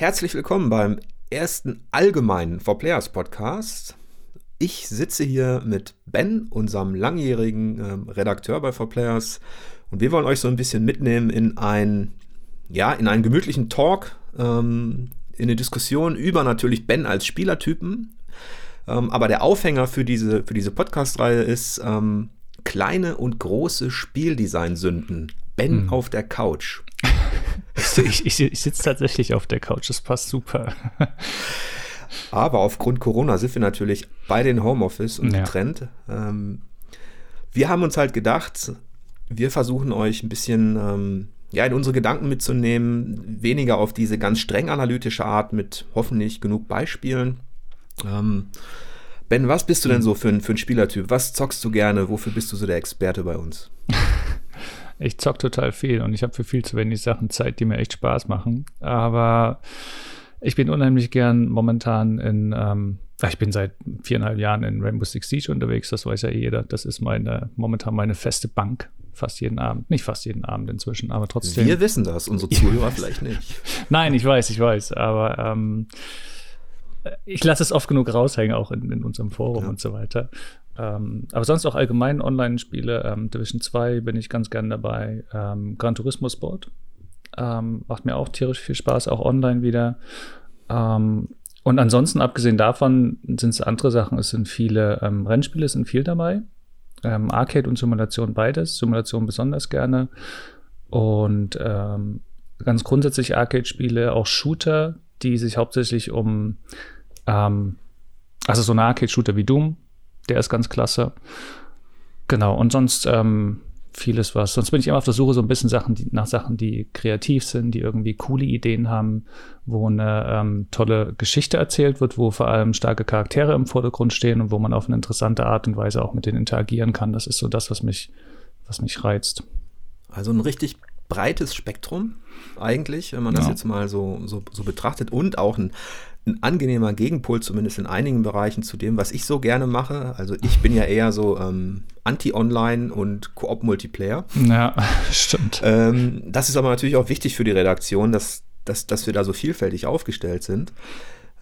Herzlich willkommen beim ersten allgemeinen For Players Podcast. Ich sitze hier mit Ben, unserem langjährigen ähm, Redakteur bei For Players, und wir wollen euch so ein bisschen mitnehmen in ein, ja, in einen gemütlichen Talk, ähm, in eine Diskussion über natürlich Ben als Spielertypen. Ähm, aber der Aufhänger für diese, für diese Podcast-Reihe ist ähm, kleine und große Spieldesign-Sünden. Ben mhm. auf der Couch. Ich, ich, ich sitze tatsächlich auf der Couch, das passt super. Aber aufgrund Corona sind wir natürlich bei den Homeoffice und ja. getrennt. Ähm, wir haben uns halt gedacht, wir versuchen euch ein bisschen ähm, ja, in unsere Gedanken mitzunehmen, weniger auf diese ganz streng analytische Art mit hoffentlich genug Beispielen. Ähm, ben, was bist du denn so für ein, für ein Spielertyp? Was zockst du gerne? Wofür bist du so der Experte bei uns? ich zock total viel und ich habe für viel zu wenig Sachen Zeit, die mir echt Spaß machen. Aber ich bin unheimlich gern momentan in, ähm, ich bin seit viereinhalb Jahren in Rainbow Six Siege unterwegs, das weiß ja jeder. Das ist meine, momentan meine feste Bank. Fast jeden Abend. Nicht fast jeden Abend inzwischen, aber trotzdem. Wir wissen das, unsere Zuhörer vielleicht nicht. Nein, ich weiß, ich weiß. Aber ähm, ich lasse es oft genug raushängen, auch in, in unserem Forum ja. und so weiter. Ähm, aber sonst auch allgemein Online-Spiele. Ähm, Division 2 bin ich ganz gern dabei. Ähm, Gran Turismo Sport ähm, macht mir auch tierisch viel Spaß, auch online wieder. Ähm, und ansonsten, abgesehen davon, sind es andere Sachen. Es sind viele ähm, Rennspiele, es sind viel dabei. Arcade und Simulation beides. Simulation besonders gerne. Und ganz grundsätzlich Arcade-Spiele, auch Shooter, die sich hauptsächlich um, also so ein Arcade-Shooter wie Doom der ist ganz klasse. Genau, und sonst ähm, vieles was. Sonst bin ich immer auf der Suche so ein bisschen Sachen, die, nach Sachen, die kreativ sind, die irgendwie coole Ideen haben, wo eine ähm, tolle Geschichte erzählt wird, wo vor allem starke Charaktere im Vordergrund stehen und wo man auf eine interessante Art und Weise auch mit denen interagieren kann. Das ist so das, was mich, was mich reizt. Also ein richtig breites Spektrum eigentlich, wenn man das ja. jetzt mal so, so, so betrachtet und auch ein ein angenehmer Gegenpol, zumindest in einigen Bereichen, zu dem, was ich so gerne mache. Also ich bin ja eher so ähm, Anti-Online und Koop-Multiplayer. Ja, stimmt. Ähm, das ist aber natürlich auch wichtig für die Redaktion, dass, dass, dass wir da so vielfältig aufgestellt sind.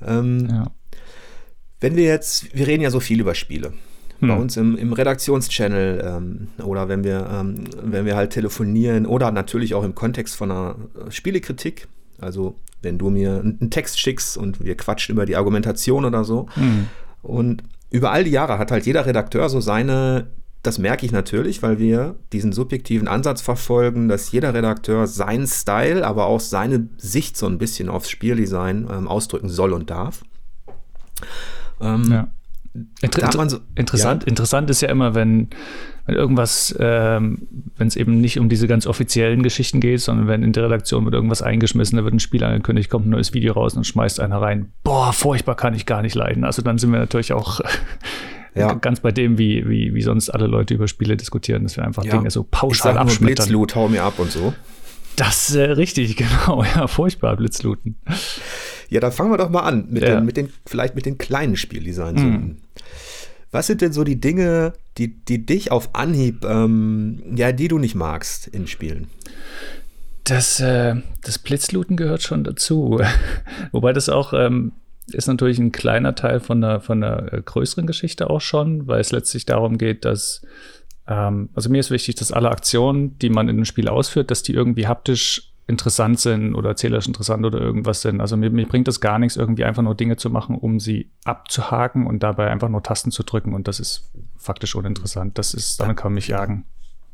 Ähm, ja. Wenn wir jetzt, wir reden ja so viel über Spiele. Hm. Bei uns im, im Redaktionschannel ähm, oder wenn wir, ähm, wenn wir halt telefonieren oder natürlich auch im Kontext von einer Spielekritik. Also wenn du mir einen Text schickst und wir quatschen über die Argumentation oder so. Mhm. Und über all die Jahre hat halt jeder Redakteur so seine, das merke ich natürlich, weil wir diesen subjektiven Ansatz verfolgen, dass jeder Redakteur seinen Style, aber auch seine Sicht so ein bisschen aufs Spieldesign ähm, ausdrücken soll und darf. Ähm, ja. Inter so, interessant, ja. interessant ist ja immer, wenn, wenn irgendwas, ähm, wenn es eben nicht um diese ganz offiziellen Geschichten geht, sondern wenn in der Redaktion wird irgendwas eingeschmissen, da wird ein Spiel angekündigt, kommt ein neues Video raus und schmeißt einer rein. Boah, furchtbar kann ich gar nicht leiden. Also dann sind wir natürlich auch ja. ganz bei dem, wie, wie, wie sonst alle Leute über Spiele diskutieren, dass wir einfach ja. Dinge so pauschal abschmettern. Blitzloot, hau mir ab und so. Das ist äh, richtig, genau. Ja, furchtbar, Blitzlooten. Ja, dann fangen wir doch mal an mit, ja. den, mit den, vielleicht mit den kleinen Spieldesign-Sünden. Mhm. Was sind denn so die Dinge, die, die dich auf Anhieb, ähm, ja, die du nicht magst in Spielen? Das, äh, das Blitzlooten gehört schon dazu. Wobei das auch ähm, ist natürlich ein kleiner Teil von einer, von einer äh, größeren Geschichte auch schon, weil es letztlich darum geht, dass ähm, also mir ist wichtig, dass alle Aktionen, die man in einem Spiel ausführt, dass die irgendwie haptisch interessant sind oder erzählerisch interessant oder irgendwas sind. Also mir, mir bringt es gar nichts, irgendwie einfach nur Dinge zu machen, um sie abzuhaken und dabei einfach nur Tasten zu drücken. Und das ist faktisch uninteressant. Das ist, damit kann man mich jagen.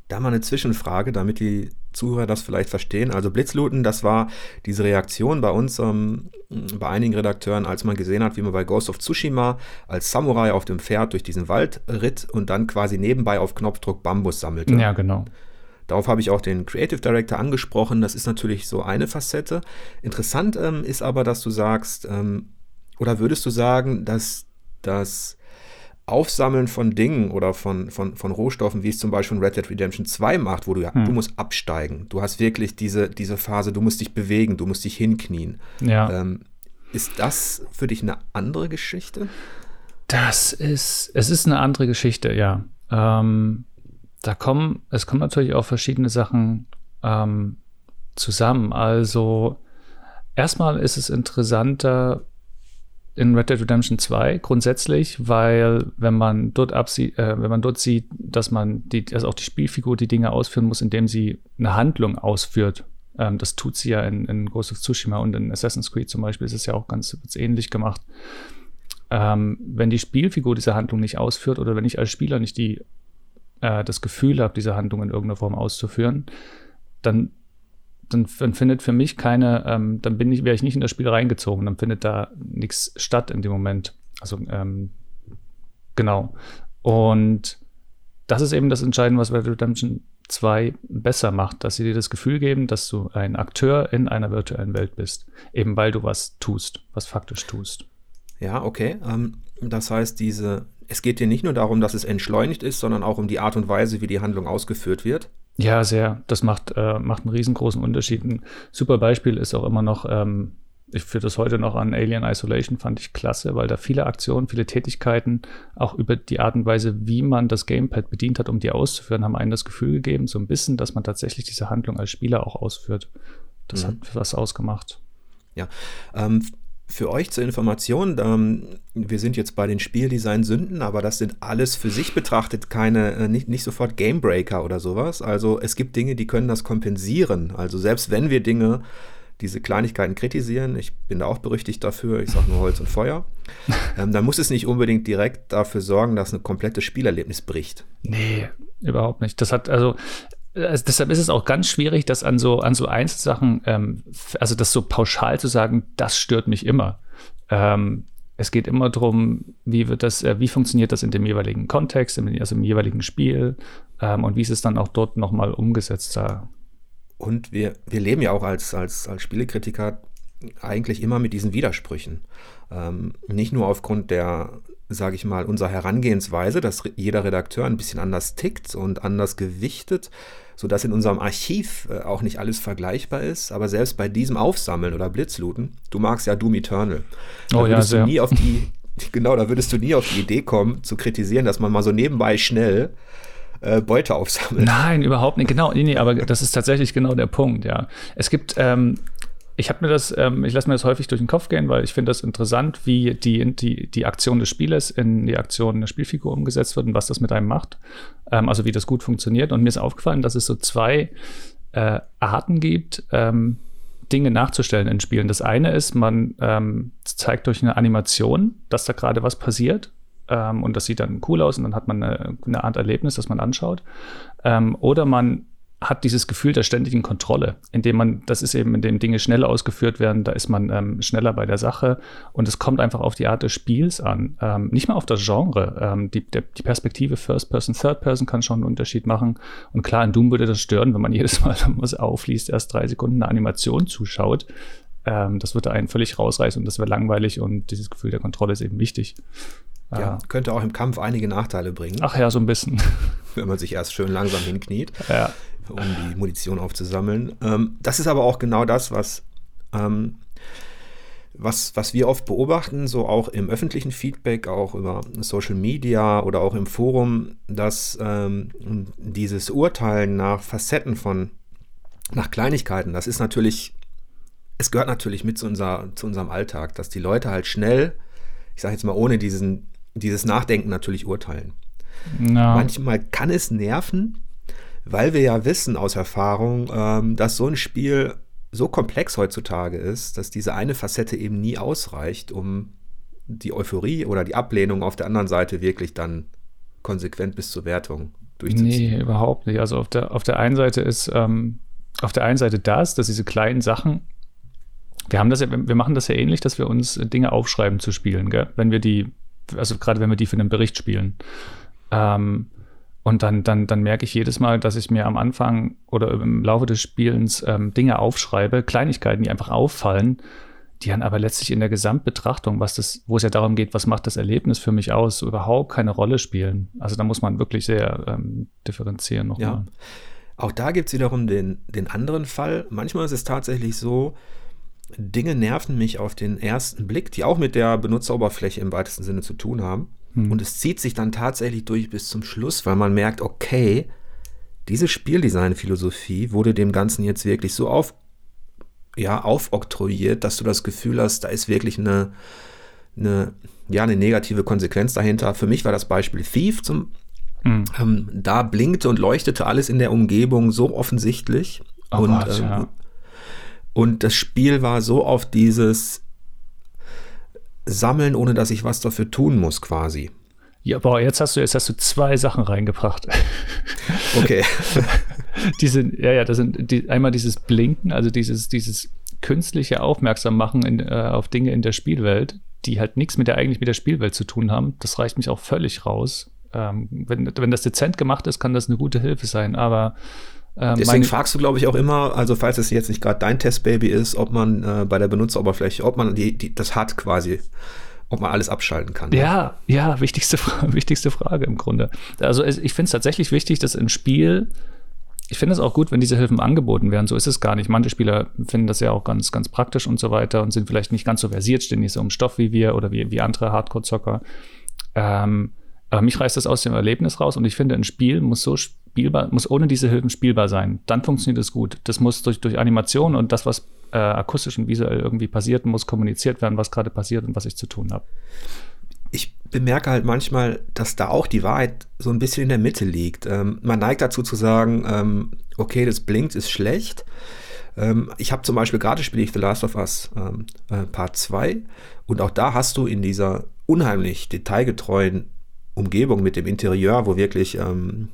Da mal eine Zwischenfrage, damit die Zuhörer das vielleicht verstehen. Also Blitzlooten, das war diese Reaktion bei uns, ähm, bei einigen Redakteuren, als man gesehen hat, wie man bei Ghost of Tsushima als Samurai auf dem Pferd durch diesen Wald ritt und dann quasi nebenbei auf Knopfdruck Bambus sammelte. Ja, genau. Darauf habe ich auch den Creative Director angesprochen. Das ist natürlich so eine Facette. Interessant ähm, ist aber, dass du sagst, ähm, oder würdest du sagen, dass das Aufsammeln von Dingen oder von, von, von Rohstoffen, wie es zum Beispiel Red Dead Redemption 2 macht, wo du ja, hm. du musst absteigen. Du hast wirklich diese, diese Phase, du musst dich bewegen, du musst dich hinknien. Ja. Ähm, ist das für dich eine andere Geschichte? Das ist, es ist eine andere Geschichte, ja. Ähm, da kommen, es kommen natürlich auch verschiedene Sachen ähm, zusammen. Also erstmal ist es interessanter in Red Dead Redemption 2 grundsätzlich, weil wenn man dort absieht, äh, wenn man dort sieht, dass man die, also auch die Spielfigur die Dinge ausführen muss, indem sie eine Handlung ausführt. Ähm, das tut sie ja in, in Ghost of Tsushima und in Assassin's Creed zum Beispiel ist es ja auch ganz ähnlich gemacht. Ähm, wenn die Spielfigur diese Handlung nicht ausführt oder wenn ich als Spieler nicht die, äh, das Gefühl habe, diese Handlung in irgendeiner Form auszuführen, dann dann, dann, findet für mich keine, ähm, dann bin ich, wäre ich nicht in das Spiel reingezogen, dann findet da nichts statt in dem Moment. Also ähm, genau. Und das ist eben das Entscheidende, was Red Redemption 2 besser macht, dass sie dir das Gefühl geben, dass du ein Akteur in einer virtuellen Welt bist, eben weil du was tust, was faktisch tust. Ja, okay. Ähm, das heißt, diese, es geht dir nicht nur darum, dass es entschleunigt ist, sondern auch um die Art und Weise, wie die Handlung ausgeführt wird. Ja, sehr. Das macht, äh, macht einen riesengroßen Unterschied. Ein super Beispiel ist auch immer noch, ähm, ich führe das heute noch an Alien Isolation, fand ich klasse, weil da viele Aktionen, viele Tätigkeiten, auch über die Art und Weise, wie man das Gamepad bedient hat, um die auszuführen, haben einen das Gefühl gegeben, so ein bisschen, dass man tatsächlich diese Handlung als Spieler auch ausführt. Das mhm. hat was ausgemacht. Ja, ähm, für euch zur Information, ähm, wir sind jetzt bei den Spieldesign-Sünden, aber das sind alles für sich betrachtet keine, äh, nicht, nicht sofort Gamebreaker oder sowas. Also es gibt Dinge, die können das kompensieren. Also selbst wenn wir Dinge, diese Kleinigkeiten kritisieren, ich bin da auch berüchtigt dafür, ich sage nur Holz und Feuer, ähm, dann muss es nicht unbedingt direkt dafür sorgen, dass ein komplettes Spielerlebnis bricht. Nee, überhaupt nicht. Das hat, also also deshalb ist es auch ganz schwierig, das an so, an so Einzelsachen, ähm, also das so pauschal zu sagen, das stört mich immer. Ähm, es geht immer darum, wie wird das, äh, wie funktioniert das in dem jeweiligen Kontext, im, also im jeweiligen Spiel ähm, und wie ist es dann auch dort nochmal umgesetzt da. Und wir, wir leben ja auch als, als, als Spielekritiker eigentlich immer mit diesen Widersprüchen. Ähm, nicht nur aufgrund der, sage ich mal, unserer Herangehensweise, dass jeder Redakteur ein bisschen anders tickt und anders gewichtet, sodass in unserem Archiv äh, auch nicht alles vergleichbar ist. Aber selbst bei diesem Aufsammeln oder Blitzlooten, du magst ja Doom Eternal, da oh, würdest ja, du nie auf die, genau, da würdest du nie auf die Idee kommen, zu kritisieren, dass man mal so nebenbei schnell äh, Beute aufsammelt. Nein, überhaupt nicht. Genau, nee, nee, aber das ist tatsächlich genau der Punkt, ja. Es gibt, ähm, ich habe mir das, ähm, ich lasse mir das häufig durch den Kopf gehen, weil ich finde das interessant, wie die, die, die Aktion des Spielers in die Aktion der Spielfigur umgesetzt wird und was das mit einem macht. Ähm, also wie das gut funktioniert. Und mir ist aufgefallen, dass es so zwei äh, Arten gibt, ähm, Dinge nachzustellen in Spielen. Das eine ist, man ähm, zeigt durch eine Animation, dass da gerade was passiert. Ähm, und das sieht dann cool aus und dann hat man eine, eine Art Erlebnis, das man anschaut. Ähm, oder man hat dieses Gefühl der ständigen Kontrolle, indem man, das ist eben, indem Dinge schneller ausgeführt werden, da ist man ähm, schneller bei der Sache und es kommt einfach auf die Art des Spiels an, ähm, nicht mal auf das Genre. Ähm, die, der, die Perspektive First Person, Third Person kann schon einen Unterschied machen und klar, in Doom würde das stören, wenn man jedes Mal, wenn man es aufliest, erst drei Sekunden eine Animation zuschaut. Ähm, das würde einen völlig rausreißen und das wäre langweilig und dieses Gefühl der Kontrolle ist eben wichtig. Ja, könnte auch im Kampf einige Nachteile bringen. Ach ja, so ein bisschen. Wenn man sich erst schön langsam hinkniet. Ja um die Munition aufzusammeln. Ähm, das ist aber auch genau das, was, ähm, was, was wir oft beobachten, so auch im öffentlichen Feedback, auch über Social Media oder auch im Forum, dass ähm, dieses Urteilen nach Facetten von, nach Kleinigkeiten, das ist natürlich, es gehört natürlich mit zu, unser, zu unserem Alltag, dass die Leute halt schnell, ich sage jetzt mal ohne diesen, dieses Nachdenken natürlich urteilen. No. Manchmal kann es nerven, weil wir ja wissen aus Erfahrung, ähm, dass so ein Spiel so komplex heutzutage ist, dass diese eine Facette eben nie ausreicht, um die Euphorie oder die Ablehnung auf der anderen Seite wirklich dann konsequent bis zur Wertung durchzuziehen. Nee, überhaupt nicht. Also auf der, auf der einen Seite ist, ähm, auf der einen Seite das, dass diese kleinen Sachen, wir haben das ja, wir machen das ja ähnlich, dass wir uns Dinge aufschreiben zu spielen, gell? wenn wir die, also gerade wenn wir die für einen Bericht spielen. Ähm, und dann, dann, dann merke ich jedes Mal, dass ich mir am Anfang oder im Laufe des Spielens ähm, Dinge aufschreibe, Kleinigkeiten, die einfach auffallen, die dann aber letztlich in der Gesamtbetrachtung, was das, wo es ja darum geht, was macht das Erlebnis für mich aus, überhaupt keine Rolle spielen. Also da muss man wirklich sehr ähm, differenzieren nochmal. Ja. Auch da gibt es wiederum den, den anderen Fall. Manchmal ist es tatsächlich so, Dinge nerven mich auf den ersten Blick, die auch mit der Benutzeroberfläche im weitesten Sinne zu tun haben. Hm. Und es zieht sich dann tatsächlich durch bis zum Schluss, weil man merkt, okay, diese Spieldesign-Philosophie wurde dem Ganzen jetzt wirklich so auf, ja, aufoktroyiert, dass du das Gefühl hast, da ist wirklich eine, eine, ja, eine negative Konsequenz dahinter. Für mich war das Beispiel Thief zum, mhm. ähm, da blinkte und leuchtete alles in der Umgebung so offensichtlich. Oh und, Gott, ähm, ja. Und das Spiel war so auf dieses Sammeln, ohne dass ich was dafür tun muss, quasi. Ja, boah, jetzt hast du, jetzt hast du zwei Sachen reingebracht. Okay. Diese, ja, ja, das sind die, einmal dieses Blinken, also dieses, dieses künstliche Aufmerksammachen in, äh, auf Dinge in der Spielwelt, die halt nichts mit der eigentlich mit der Spielwelt zu tun haben. Das reicht mich auch völlig raus. Ähm, wenn, wenn das dezent gemacht ist, kann das eine gute Hilfe sein, aber ähm, Deswegen fragst du, glaube ich, auch immer, also falls es jetzt nicht gerade dein Testbaby ist, ob man äh, bei der Benutzeroberfläche, ob man die, die, das hat quasi ob man alles abschalten kann. Ja, ja, wichtigste, wichtigste Frage im Grunde. Also ich finde es tatsächlich wichtig, dass im Spiel, ich finde es auch gut, wenn diese Hilfen angeboten werden. So ist es gar nicht. Manche Spieler finden das ja auch ganz, ganz praktisch und so weiter und sind vielleicht nicht ganz so versiert, stehen nicht so im Stoff wie wir oder wie, wie andere Hardcore-Zocker. Ähm, aber mich reißt das aus dem Erlebnis raus und ich finde, ein Spiel muss so spielbar, muss ohne diese Hilfen spielbar sein. Dann funktioniert es gut. Das muss durch, durch Animation und das, was äh, akustisch und visuell irgendwie passiert, muss kommuniziert werden, was gerade passiert und was ich zu tun habe. Ich bemerke halt manchmal, dass da auch die Wahrheit so ein bisschen in der Mitte liegt. Ähm, man neigt dazu zu sagen, ähm, okay, das blinkt, ist schlecht. Ähm, ich habe zum Beispiel gerade spiele ich The Last of Us ähm, äh, Part 2 und auch da hast du in dieser unheimlich detailgetreuen Umgebung mit dem Interieur, wo wirklich ähm,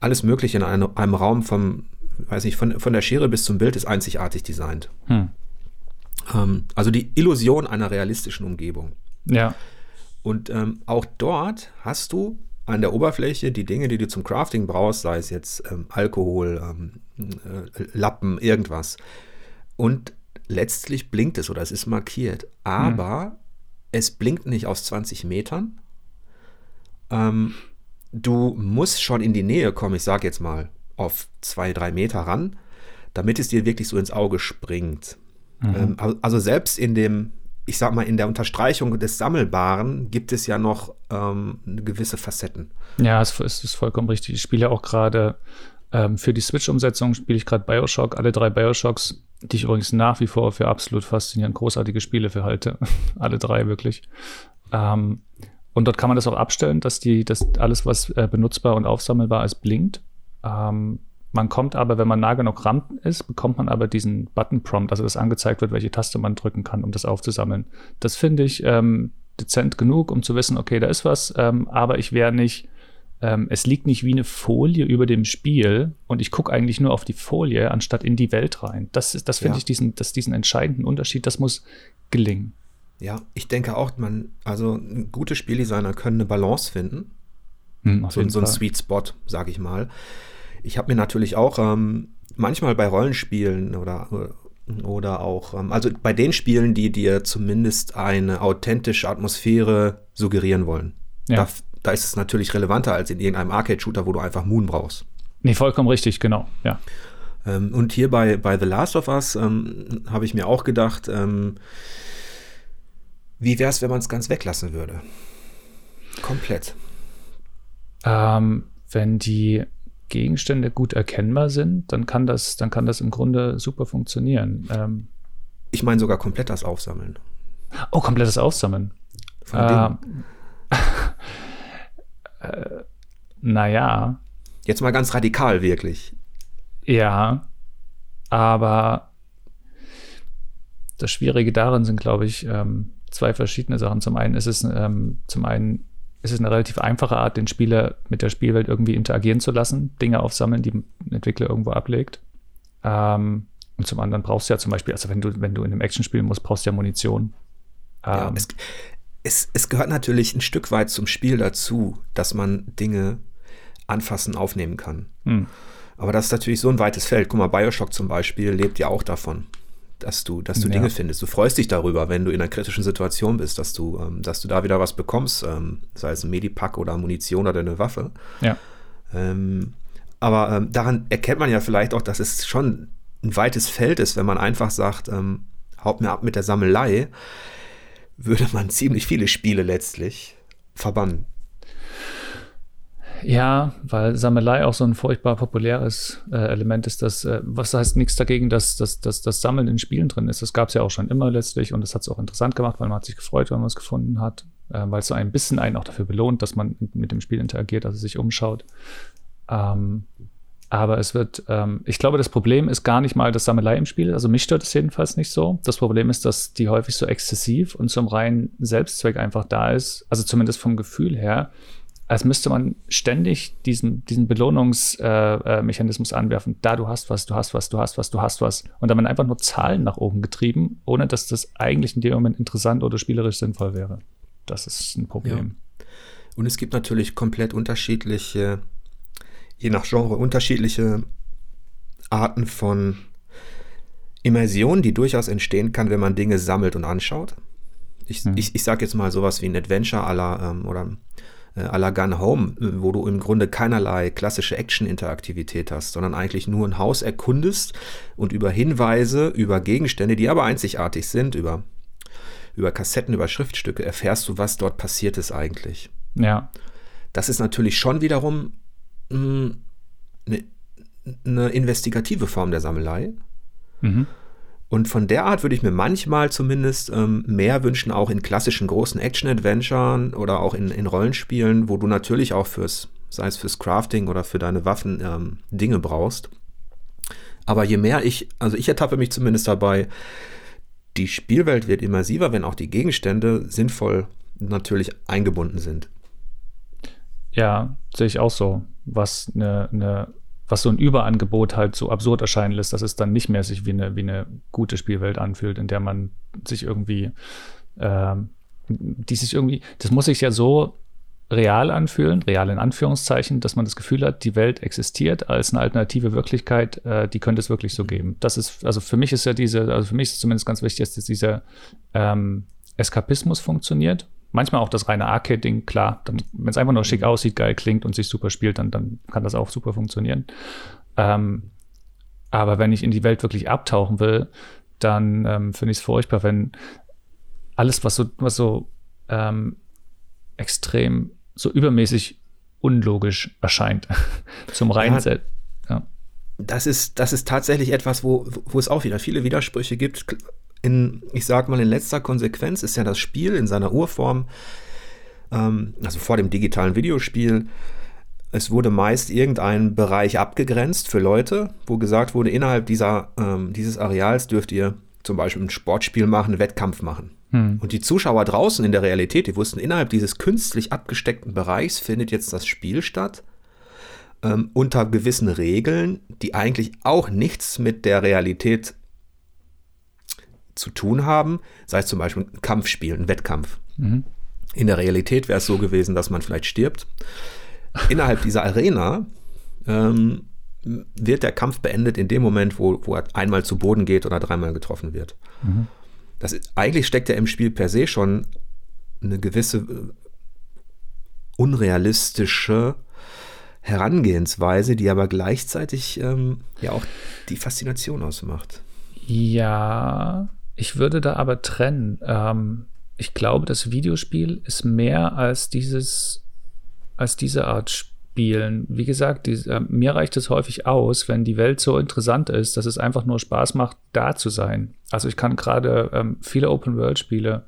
alles Mögliche in einem, einem Raum vom weiß nicht, von, von der Schere bis zum Bild ist einzigartig designt. Hm. Ähm, also die Illusion einer realistischen Umgebung. Ja. Und ähm, auch dort hast du an der Oberfläche die Dinge, die du zum Crafting brauchst, sei es jetzt ähm, Alkohol, ähm, äh, Lappen, irgendwas. Und letztlich blinkt es oder es ist markiert. Aber hm. es blinkt nicht aus 20 Metern. Ähm, du musst schon in die Nähe kommen, ich sage jetzt mal auf zwei, drei Meter ran, damit es dir wirklich so ins Auge springt. Mhm. Ähm, also selbst in dem, ich sag mal, in der Unterstreichung des Sammelbaren gibt es ja noch ähm, gewisse Facetten. Ja, es ist, ist vollkommen richtig. Ich spiele ja auch gerade ähm, für die Switch-Umsetzung spiele ich gerade Bioshock, alle drei Bioshocks, die ich übrigens nach wie vor für absolut faszinierend großartige Spiele für halte. alle drei wirklich. Ähm, und dort kann man das auch abstellen, dass die, dass alles, was äh, benutzbar und aufsammelbar ist, blinkt. Ähm, man kommt aber, wenn man nah genug ran ist, bekommt man aber diesen Button-Prompt, also dass angezeigt wird, welche Taste man drücken kann, um das aufzusammeln. Das finde ich ähm, dezent genug, um zu wissen, okay, da ist was, ähm, aber ich wäre nicht, ähm, es liegt nicht wie eine Folie über dem Spiel und ich gucke eigentlich nur auf die Folie, anstatt in die Welt rein. Das, das finde ja. ich diesen, das, diesen entscheidenden Unterschied, das muss gelingen. Ja, ich denke auch, man, also gute Spieldesigner können eine Balance finden. Hm, so, so ein Sweet Spot, sage ich mal ich habe mir natürlich auch ähm, manchmal bei Rollenspielen oder, oder auch, ähm, also bei den Spielen, die dir zumindest eine authentische Atmosphäre suggerieren wollen. Ja. Da, da ist es natürlich relevanter als in irgendeinem Arcade-Shooter, wo du einfach Moon brauchst. Nee, vollkommen richtig, genau, ja. Ähm, und hier bei, bei The Last of Us ähm, habe ich mir auch gedacht, ähm, wie wäre es, wenn man es ganz weglassen würde? Komplett. Ähm, wenn die Gegenstände gut erkennbar sind, dann kann das, dann kann das im Grunde super funktionieren. Ähm, ich meine sogar komplett das Aufsammeln. Oh, komplettes Aufsammeln. Von ähm, äh, naja. Jetzt mal ganz radikal, wirklich. Ja, aber das Schwierige darin sind, glaube ich, ähm, zwei verschiedene Sachen. Zum einen ist es ähm, zum einen es ist eine relativ einfache Art, den Spieler mit der Spielwelt irgendwie interagieren zu lassen, Dinge aufsammeln, die ein Entwickler irgendwo ablegt. Ähm, und zum anderen brauchst du ja zum Beispiel, also wenn du, wenn du in einem Action spielen musst, brauchst du ja Munition. Ja, ähm, es, es, es gehört natürlich ein Stück weit zum Spiel dazu, dass man Dinge anfassen, aufnehmen kann. Hm. Aber das ist natürlich so ein weites Feld. Guck mal, Bioshock zum Beispiel lebt ja auch davon dass du, dass du ja. Dinge findest. Du freust dich darüber, wenn du in einer kritischen Situation bist, dass du, ähm, dass du da wieder was bekommst, ähm, sei es ein Medipack oder Munition oder eine Waffe. Ja. Ähm, aber ähm, daran erkennt man ja vielleicht auch, dass es schon ein weites Feld ist, wenn man einfach sagt, ähm, haut mir ab mit der Sammelei, würde man ziemlich viele Spiele letztlich verbannen. Ja, weil Sammelei auch so ein furchtbar populäres äh, Element ist, das, äh, was heißt nichts dagegen, dass, dass, dass das Sammeln in Spielen drin ist. Das gab es ja auch schon immer letztlich und das hat es auch interessant gemacht, weil man hat sich gefreut, wenn man es gefunden hat, äh, weil es so ein bisschen einen auch dafür belohnt, dass man mit dem Spiel interagiert, also sich umschaut. Ähm, aber es wird, ähm, ich glaube, das Problem ist gar nicht mal das Sammelei im Spiel. Also mich stört es jedenfalls nicht so. Das Problem ist, dass die häufig so exzessiv und zum reinen Selbstzweck einfach da ist. Also zumindest vom Gefühl her, als müsste man ständig diesen, diesen Belohnungsmechanismus äh, äh, anwerfen. Da du hast was, du hast was, du hast was, du hast was. Und dann werden einfach nur Zahlen nach oben getrieben, ohne dass das eigentlich in dem Moment interessant oder spielerisch sinnvoll wäre. Das ist ein Problem. Ja. Und es gibt natürlich komplett unterschiedliche je nach Genre unterschiedliche Arten von Immersion, die durchaus entstehen kann, wenn man Dinge sammelt und anschaut. Ich, hm. ich, ich sage jetzt mal sowas wie ein Adventure la, ähm, oder äh, à la Gun Home, wo du im Grunde keinerlei klassische Action-Interaktivität hast, sondern eigentlich nur ein Haus erkundest und über Hinweise, über Gegenstände, die aber einzigartig sind, über, über Kassetten, über Schriftstücke, erfährst du, was dort passiert ist eigentlich. Ja. Das ist natürlich schon wiederum eine, eine investigative Form der Sammelei. Mhm. Und von der Art würde ich mir manchmal zumindest ähm, mehr wünschen, auch in klassischen großen Action-Adventuren oder auch in, in Rollenspielen, wo du natürlich auch fürs, sei es fürs Crafting oder für deine Waffen, ähm, Dinge brauchst. Aber je mehr ich, also ich ertappe mich zumindest dabei, die Spielwelt wird immersiver, wenn auch die Gegenstände sinnvoll natürlich eingebunden sind. Ja, sehe ich auch so was eine, eine was so ein Überangebot halt so absurd erscheinen lässt, dass es dann nicht mehr sich wie eine, wie eine gute Spielwelt anfühlt, in der man sich irgendwie, äh, die sich irgendwie, das muss sich ja so real anfühlen, real in Anführungszeichen, dass man das Gefühl hat, die Welt existiert als eine alternative Wirklichkeit, äh, die könnte es wirklich so geben. Das ist, also für mich ist ja diese, also für mich ist zumindest ganz wichtig, dass dieser ähm, Eskapismus funktioniert manchmal auch das reine Arcade-Ding, klar. Wenn es einfach nur schick aussieht, geil klingt und sich super spielt, dann, dann kann das auch super funktionieren. Ähm, aber wenn ich in die Welt wirklich abtauchen will, dann ähm, finde ich es furchtbar, wenn alles, was so, was so ähm, extrem, so übermäßig unlogisch erscheint, zum reinen ja, ja. Das ist, das ist tatsächlich etwas, wo, wo es auch wieder viele Widersprüche gibt in, ich sag mal, in letzter Konsequenz ist ja das Spiel in seiner Urform, ähm, also vor dem digitalen Videospiel, es wurde meist irgendein Bereich abgegrenzt für Leute, wo gesagt wurde, innerhalb dieser, ähm, dieses Areals dürft ihr zum Beispiel ein Sportspiel machen, einen Wettkampf machen. Hm. Und die Zuschauer draußen in der Realität, die wussten, innerhalb dieses künstlich abgesteckten Bereichs findet jetzt das Spiel statt. Ähm, unter gewissen Regeln, die eigentlich auch nichts mit der Realität zu tun haben, sei es zum Beispiel ein Kampfspiel, ein Wettkampf. Mhm. In der Realität wäre es so gewesen, dass man vielleicht stirbt. Innerhalb dieser Arena ähm, wird der Kampf beendet in dem Moment, wo, wo er einmal zu Boden geht oder dreimal getroffen wird. Mhm. Das ist, eigentlich steckt ja im Spiel per se schon eine gewisse äh, unrealistische Herangehensweise, die aber gleichzeitig ähm, ja auch die Faszination ausmacht. Ja, ich würde da aber trennen. Ähm, ich glaube, das Videospiel ist mehr als dieses, als diese Art Spielen. Wie gesagt, die, äh, mir reicht es häufig aus, wenn die Welt so interessant ist, dass es einfach nur Spaß macht, da zu sein. Also ich kann gerade ähm, viele Open-World-Spiele,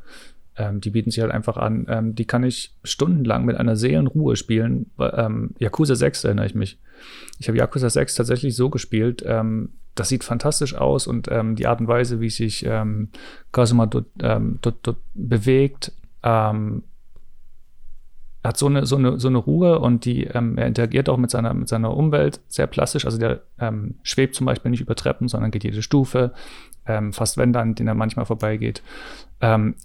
ähm, die bieten sich halt einfach an, ähm, die kann ich stundenlang mit einer Seelenruhe spielen. Ähm, Yakuza 6 erinnere ich mich. Ich habe Yakuza 6 tatsächlich so gespielt, ähm, das sieht fantastisch aus und ähm, die Art und Weise, wie sich ähm, Kazuma dort, ähm, dort, dort bewegt, ähm, hat so eine, so, eine, so eine Ruhe und die, ähm, er interagiert auch mit seiner, mit seiner Umwelt sehr plastisch. Also der ähm, schwebt zum Beispiel nicht über Treppen, sondern geht jede Stufe, ähm, fast Wände, an denen er manchmal vorbeigeht.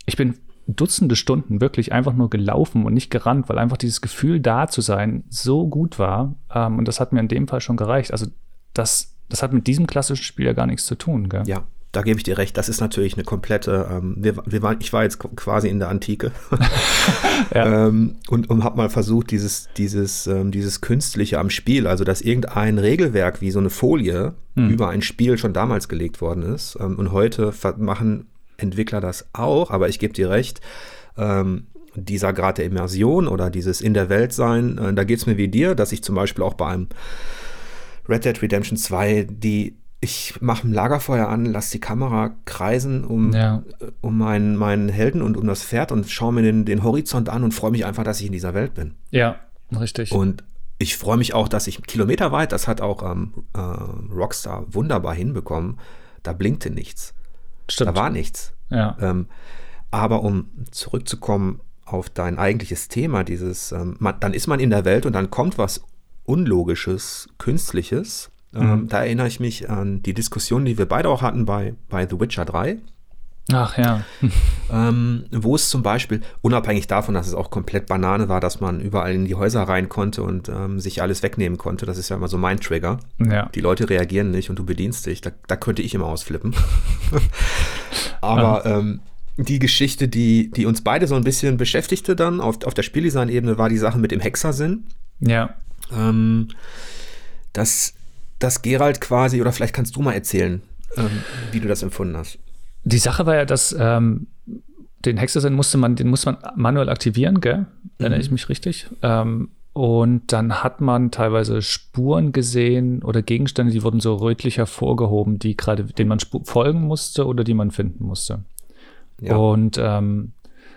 Ich bin Dutzende Stunden wirklich einfach nur gelaufen und nicht gerannt, weil einfach dieses Gefühl da zu sein so gut war. Und das hat mir in dem Fall schon gereicht. Also das das hat mit diesem klassischen Spiel ja gar nichts zu tun, gell? Ja, da gebe ich dir recht. Das ist natürlich eine komplette. Ähm, wir, wir waren, ich war jetzt quasi in der Antike ja. ähm, und, und habe mal versucht, dieses, dieses, ähm, dieses Künstliche am Spiel, also dass irgendein Regelwerk wie so eine Folie hm. über ein Spiel schon damals gelegt worden ist. Ähm, und heute machen Entwickler das auch, aber ich gebe dir recht. Ähm, dieser Grad der Immersion oder dieses in der Welt sein, äh, da geht es mir wie dir, dass ich zum Beispiel auch bei einem Red Dead Redemption 2 die ich mache ein Lagerfeuer an, lasse die Kamera kreisen um, ja. um meinen, meinen Helden und um das Pferd und schaue mir den, den Horizont an und freue mich einfach, dass ich in dieser Welt bin. Ja, richtig. Und ich freue mich auch, dass ich kilometerweit, das hat auch ähm, äh, Rockstar wunderbar hinbekommen, da blinkte nichts. Stimmt. Da war nichts. Ja. Ähm, aber um zurückzukommen auf dein eigentliches Thema, dieses, ähm, man, dann ist man in der Welt und dann kommt was Unlogisches, Künstliches ähm, mhm. da erinnere ich mich an die Diskussion, die wir beide auch hatten bei, bei The Witcher 3. Ach ja. ähm, wo es zum Beispiel, unabhängig davon, dass es auch komplett Banane war, dass man überall in die Häuser rein konnte und ähm, sich alles wegnehmen konnte, das ist ja immer so mein Trigger. Ja. Die Leute reagieren nicht und du bedienst dich, da, da könnte ich immer ausflippen. Aber ähm, die Geschichte, die, die uns beide so ein bisschen beschäftigte dann auf, auf der Spieldesign-Ebene, war die Sache mit dem Hexersinn. Ja. Ähm, das dass Gerald quasi, oder vielleicht kannst du mal erzählen, ähm, wie du das empfunden hast. Die Sache war ja, dass ähm, den Hexersinn musste man, den musste man manuell aktivieren, gell? Erinnere mhm. ich mich richtig? Ähm, und dann hat man teilweise Spuren gesehen oder Gegenstände, die wurden so rötlich hervorgehoben, die gerade, denen man folgen musste oder die man finden musste. Ja. Und ähm,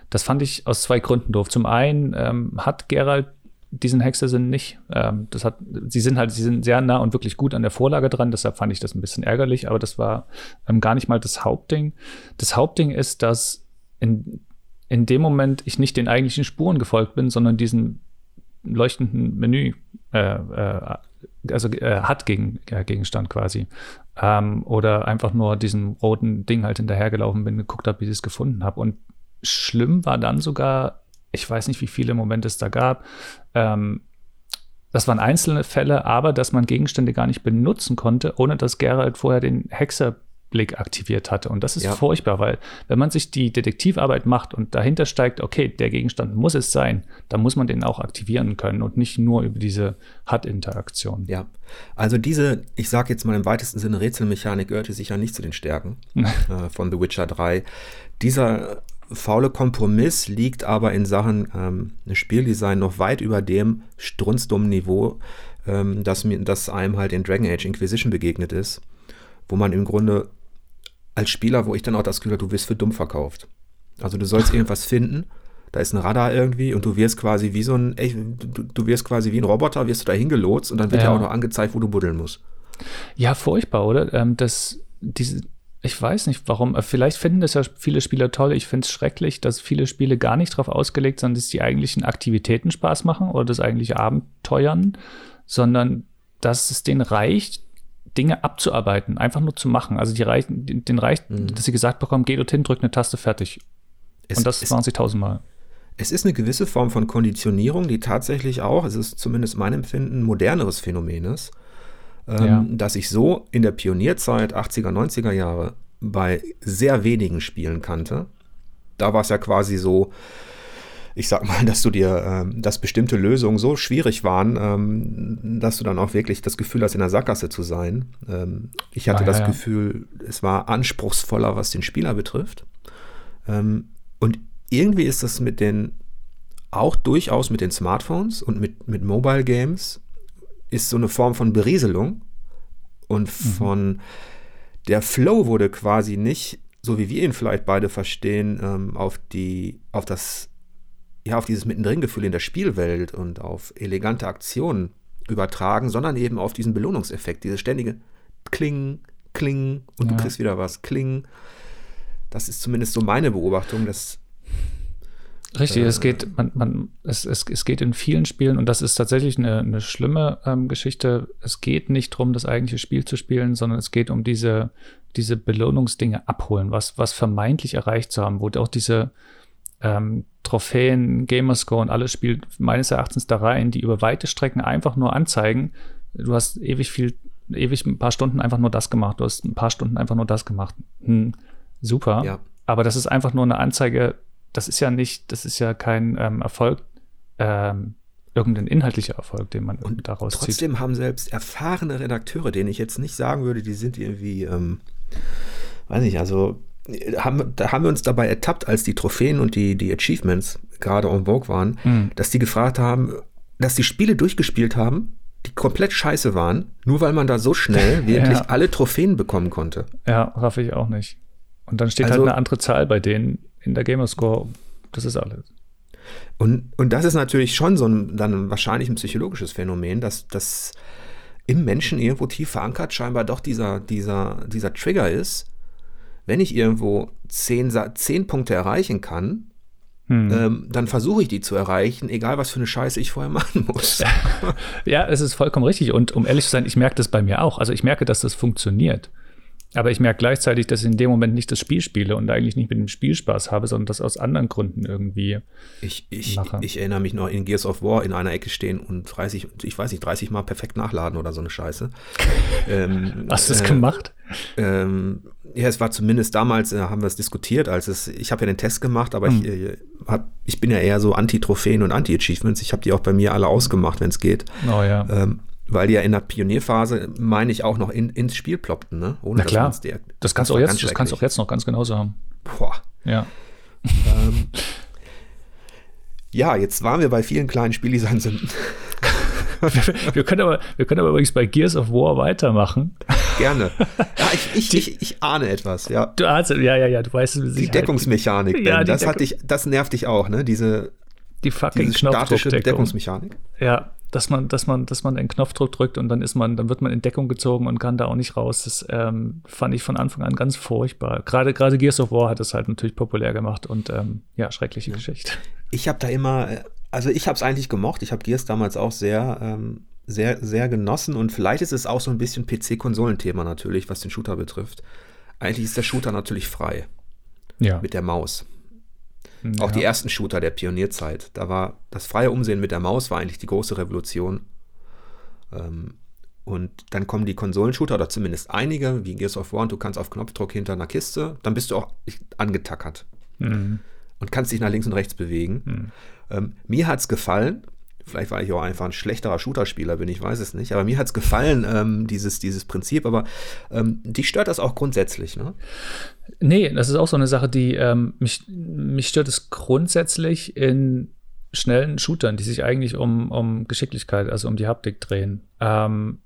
das fand ich aus zwei Gründen doof. Zum einen ähm, hat Gerald diesen Hexersinn nicht. Ähm, das hat, sie sind halt, sie sind sehr nah und wirklich gut an der Vorlage dran, deshalb fand ich das ein bisschen ärgerlich, aber das war ähm, gar nicht mal das Hauptding. Das Hauptding ist, dass in, in dem Moment ich nicht den eigentlichen Spuren gefolgt bin, sondern diesen leuchtenden Menü, äh, äh, also äh, hat gegen, äh, Gegenstand quasi. Ähm, oder einfach nur diesem roten Ding halt hinterhergelaufen bin, geguckt habe, wie ich es gefunden habe. Und schlimm war dann sogar ich weiß nicht, wie viele Momente es da gab. Ähm, das waren einzelne Fälle, aber dass man Gegenstände gar nicht benutzen konnte, ohne dass Gerald vorher den Hexerblick aktiviert hatte. Und das ist ja. furchtbar, weil wenn man sich die Detektivarbeit macht und dahinter steigt, okay, der Gegenstand muss es sein, dann muss man den auch aktivieren können und nicht nur über diese HUD-Interaktion. Ja, also diese, ich sage jetzt mal im weitesten Sinne, Rätselmechanik gehörte sicher nicht zu den Stärken äh, von The Witcher 3. Dieser faule Kompromiss liegt aber in Sachen ähm, Spieldesign noch weit über dem strunzdummen Niveau, ähm, das, mir, das einem halt in Dragon Age Inquisition begegnet ist, wo man im Grunde als Spieler, wo ich dann auch das Gefühl habe, du wirst für dumm verkauft. Also du sollst irgendwas finden, da ist ein Radar irgendwie und du wirst quasi wie so ein, ey, du, du wirst quasi wie ein Roboter, wirst du da hingelotst und dann wird ja. ja auch noch angezeigt, wo du buddeln musst. Ja, furchtbar, oder? Ähm, das, diese, ich weiß nicht warum. Äh, vielleicht finden das ja viele Spieler toll. Ich finde es schrecklich, dass viele Spiele gar nicht darauf ausgelegt sind, dass die eigentlichen Aktivitäten Spaß machen oder das eigentliche Abenteuern, sondern dass es denen reicht, Dinge abzuarbeiten, einfach nur zu machen. Also die reichen, den reicht, mhm. dass sie gesagt bekommen, geh dorthin, drück eine Taste, fertig. Es, Und das es, machen sie tausendmal. Es ist eine gewisse Form von Konditionierung, die tatsächlich auch, es ist zumindest mein Empfinden, ein moderneres Phänomen ist ähm, ja. dass ich so in der Pionierzeit 80er, 90er Jahre bei sehr wenigen Spielen kannte. Da war es ja quasi so, ich sag mal, dass du dir, ähm, dass bestimmte Lösungen so schwierig waren, ähm, dass du dann auch wirklich das Gefühl hast, in der Sackgasse zu sein. Ähm, ich hatte ah, ja, das ja. Gefühl, es war anspruchsvoller, was den Spieler betrifft. Ähm, und irgendwie ist das mit den, auch durchaus mit den Smartphones und mit, mit Mobile Games ist so eine Form von Berieselung und mhm. von mhm. der Flow wurde quasi nicht, so wie wir ihn vielleicht beide verstehen, ähm, auf die, auf das, ja, auf dieses Mittendrin-Gefühl in der Spielwelt und auf elegante Aktionen übertragen, sondern eben auf diesen Belohnungseffekt, dieses ständige Klingen, Klingen und ja. du kriegst wieder was, Klingen. Das ist zumindest so meine Beobachtung, dass Richtig, äh, es geht, man, man, es, es, es geht in vielen Spielen und das ist tatsächlich eine, eine schlimme ähm, Geschichte. Es geht nicht darum, das eigentliche Spiel zu spielen, sondern es geht um diese, diese Belohnungsdinge abholen, was, was vermeintlich erreicht zu haben, wo auch diese ähm, Trophäen, Gamerscore und alles spielt meines Erachtens da rein, die über weite Strecken einfach nur anzeigen, du hast ewig viel, ewig ein paar Stunden einfach nur das gemacht, du hast ein paar Stunden einfach nur das gemacht. Hm, super. Ja. Aber das ist einfach nur eine Anzeige, das ist ja nicht, das ist ja kein ähm, Erfolg, ähm, irgendein inhaltlicher Erfolg, den man und daraus trotzdem zieht. Trotzdem haben selbst erfahrene Redakteure, denen ich jetzt nicht sagen würde, die sind irgendwie, ähm, weiß nicht, also haben, da haben wir uns dabei ertappt, als die Trophäen und die, die Achievements gerade en vogue waren, mhm. dass die gefragt haben, dass die Spiele durchgespielt haben, die komplett scheiße waren, nur weil man da so schnell wirklich ja. alle Trophäen bekommen konnte. Ja, raff ich auch nicht. Und dann steht halt also, halt eine andere Zahl bei denen in der Gamerscore. Das ist alles. Und, und das ist natürlich schon so ein, dann wahrscheinlich ein psychologisches Phänomen, dass das im Menschen irgendwo tief verankert scheinbar doch dieser, dieser, dieser Trigger ist, wenn ich irgendwo zehn, zehn Punkte erreichen kann, hm. Ähm, dann versuche ich die zu erreichen, egal was für eine Scheiße ich vorher machen muss. ja, es ist vollkommen richtig. Und um ehrlich zu sein, ich merke das bei mir auch. Also ich merke, dass das funktioniert. Aber ich merke gleichzeitig, dass ich in dem Moment nicht das Spiel spiele und eigentlich nicht mit dem Spiel Spaß habe, sondern das aus anderen Gründen irgendwie ich, ich, mache. Ich erinnere mich noch in Gears of War in einer Ecke stehen und 30, ich weiß nicht, 30 Mal perfekt nachladen oder so eine Scheiße. ähm, Hast du das äh, gemacht? Ähm, ja, es war zumindest damals, äh, haben wir es diskutiert, als es, ich habe ja den Test gemacht, aber hm. ich, äh, hab, ich bin ja eher so Anti-Trophäen und Anti-Achievements. Ich habe die auch bei mir alle ausgemacht, wenn es geht. Oh ja. Ähm, weil die ja in der Pionierphase, meine ich, auch noch in, ins Spiel ploppten, ne? Ohne, Na klar, das, das, das kannst du auch jetzt, das kannst auch jetzt noch ganz genauso haben. Boah. Ja. Ähm, ja, jetzt waren wir bei vielen kleinen Spieldesign-Sünden. wir, wir, können aber, wir können aber übrigens bei Gears of War weitermachen. Gerne. Ja, ich, ich, die, ich, ich, ahne etwas, ja. Du ahnst, ja, ja, ja, du weißt es Die Deckungsmechanik, ja, die das, Deckung. dich, das nervt dich auch, ne? Diese, die fucking diese statische Deckungsmechanik. Ja, dass man, dass man, dass man einen Knopfdruck drückt und dann ist man, dann wird man in Deckung gezogen und kann da auch nicht raus. Das ähm, fand ich von Anfang an ganz furchtbar. Gerade, gerade Gears of War hat es halt natürlich populär gemacht und ähm, ja, schreckliche ja. Geschichte. Ich habe da immer, also ich habe es eigentlich gemocht. Ich habe Gears damals auch sehr, ähm, sehr, sehr genossen und vielleicht ist es auch so ein bisschen PC-Konsolenthema natürlich, was den Shooter betrifft. Eigentlich ist der Shooter natürlich frei. Ja. Mit der Maus. Ja. Auch die ersten Shooter der Pionierzeit. Da war das freie Umsehen mit der Maus war eigentlich die große Revolution. Ähm, und dann kommen die Konsolenshooter, oder zumindest einige, wie Gears of War, und du kannst auf Knopfdruck hinter einer Kiste, dann bist du auch angetackert. Mhm. Und kannst dich nach links und rechts bewegen. Mhm. Ähm, mir hat es gefallen, Vielleicht war ich auch einfach ein schlechterer Shooter-Spieler, bin ich weiß es nicht. Aber mir hat es gefallen, ähm, dieses, dieses Prinzip. Aber ähm, dich stört das auch grundsätzlich, ne? Nee, das ist auch so eine Sache, die ähm, mich, mich stört es grundsätzlich in schnellen Shootern, die sich eigentlich um, um Geschicklichkeit, also um die Haptik drehen. Ähm,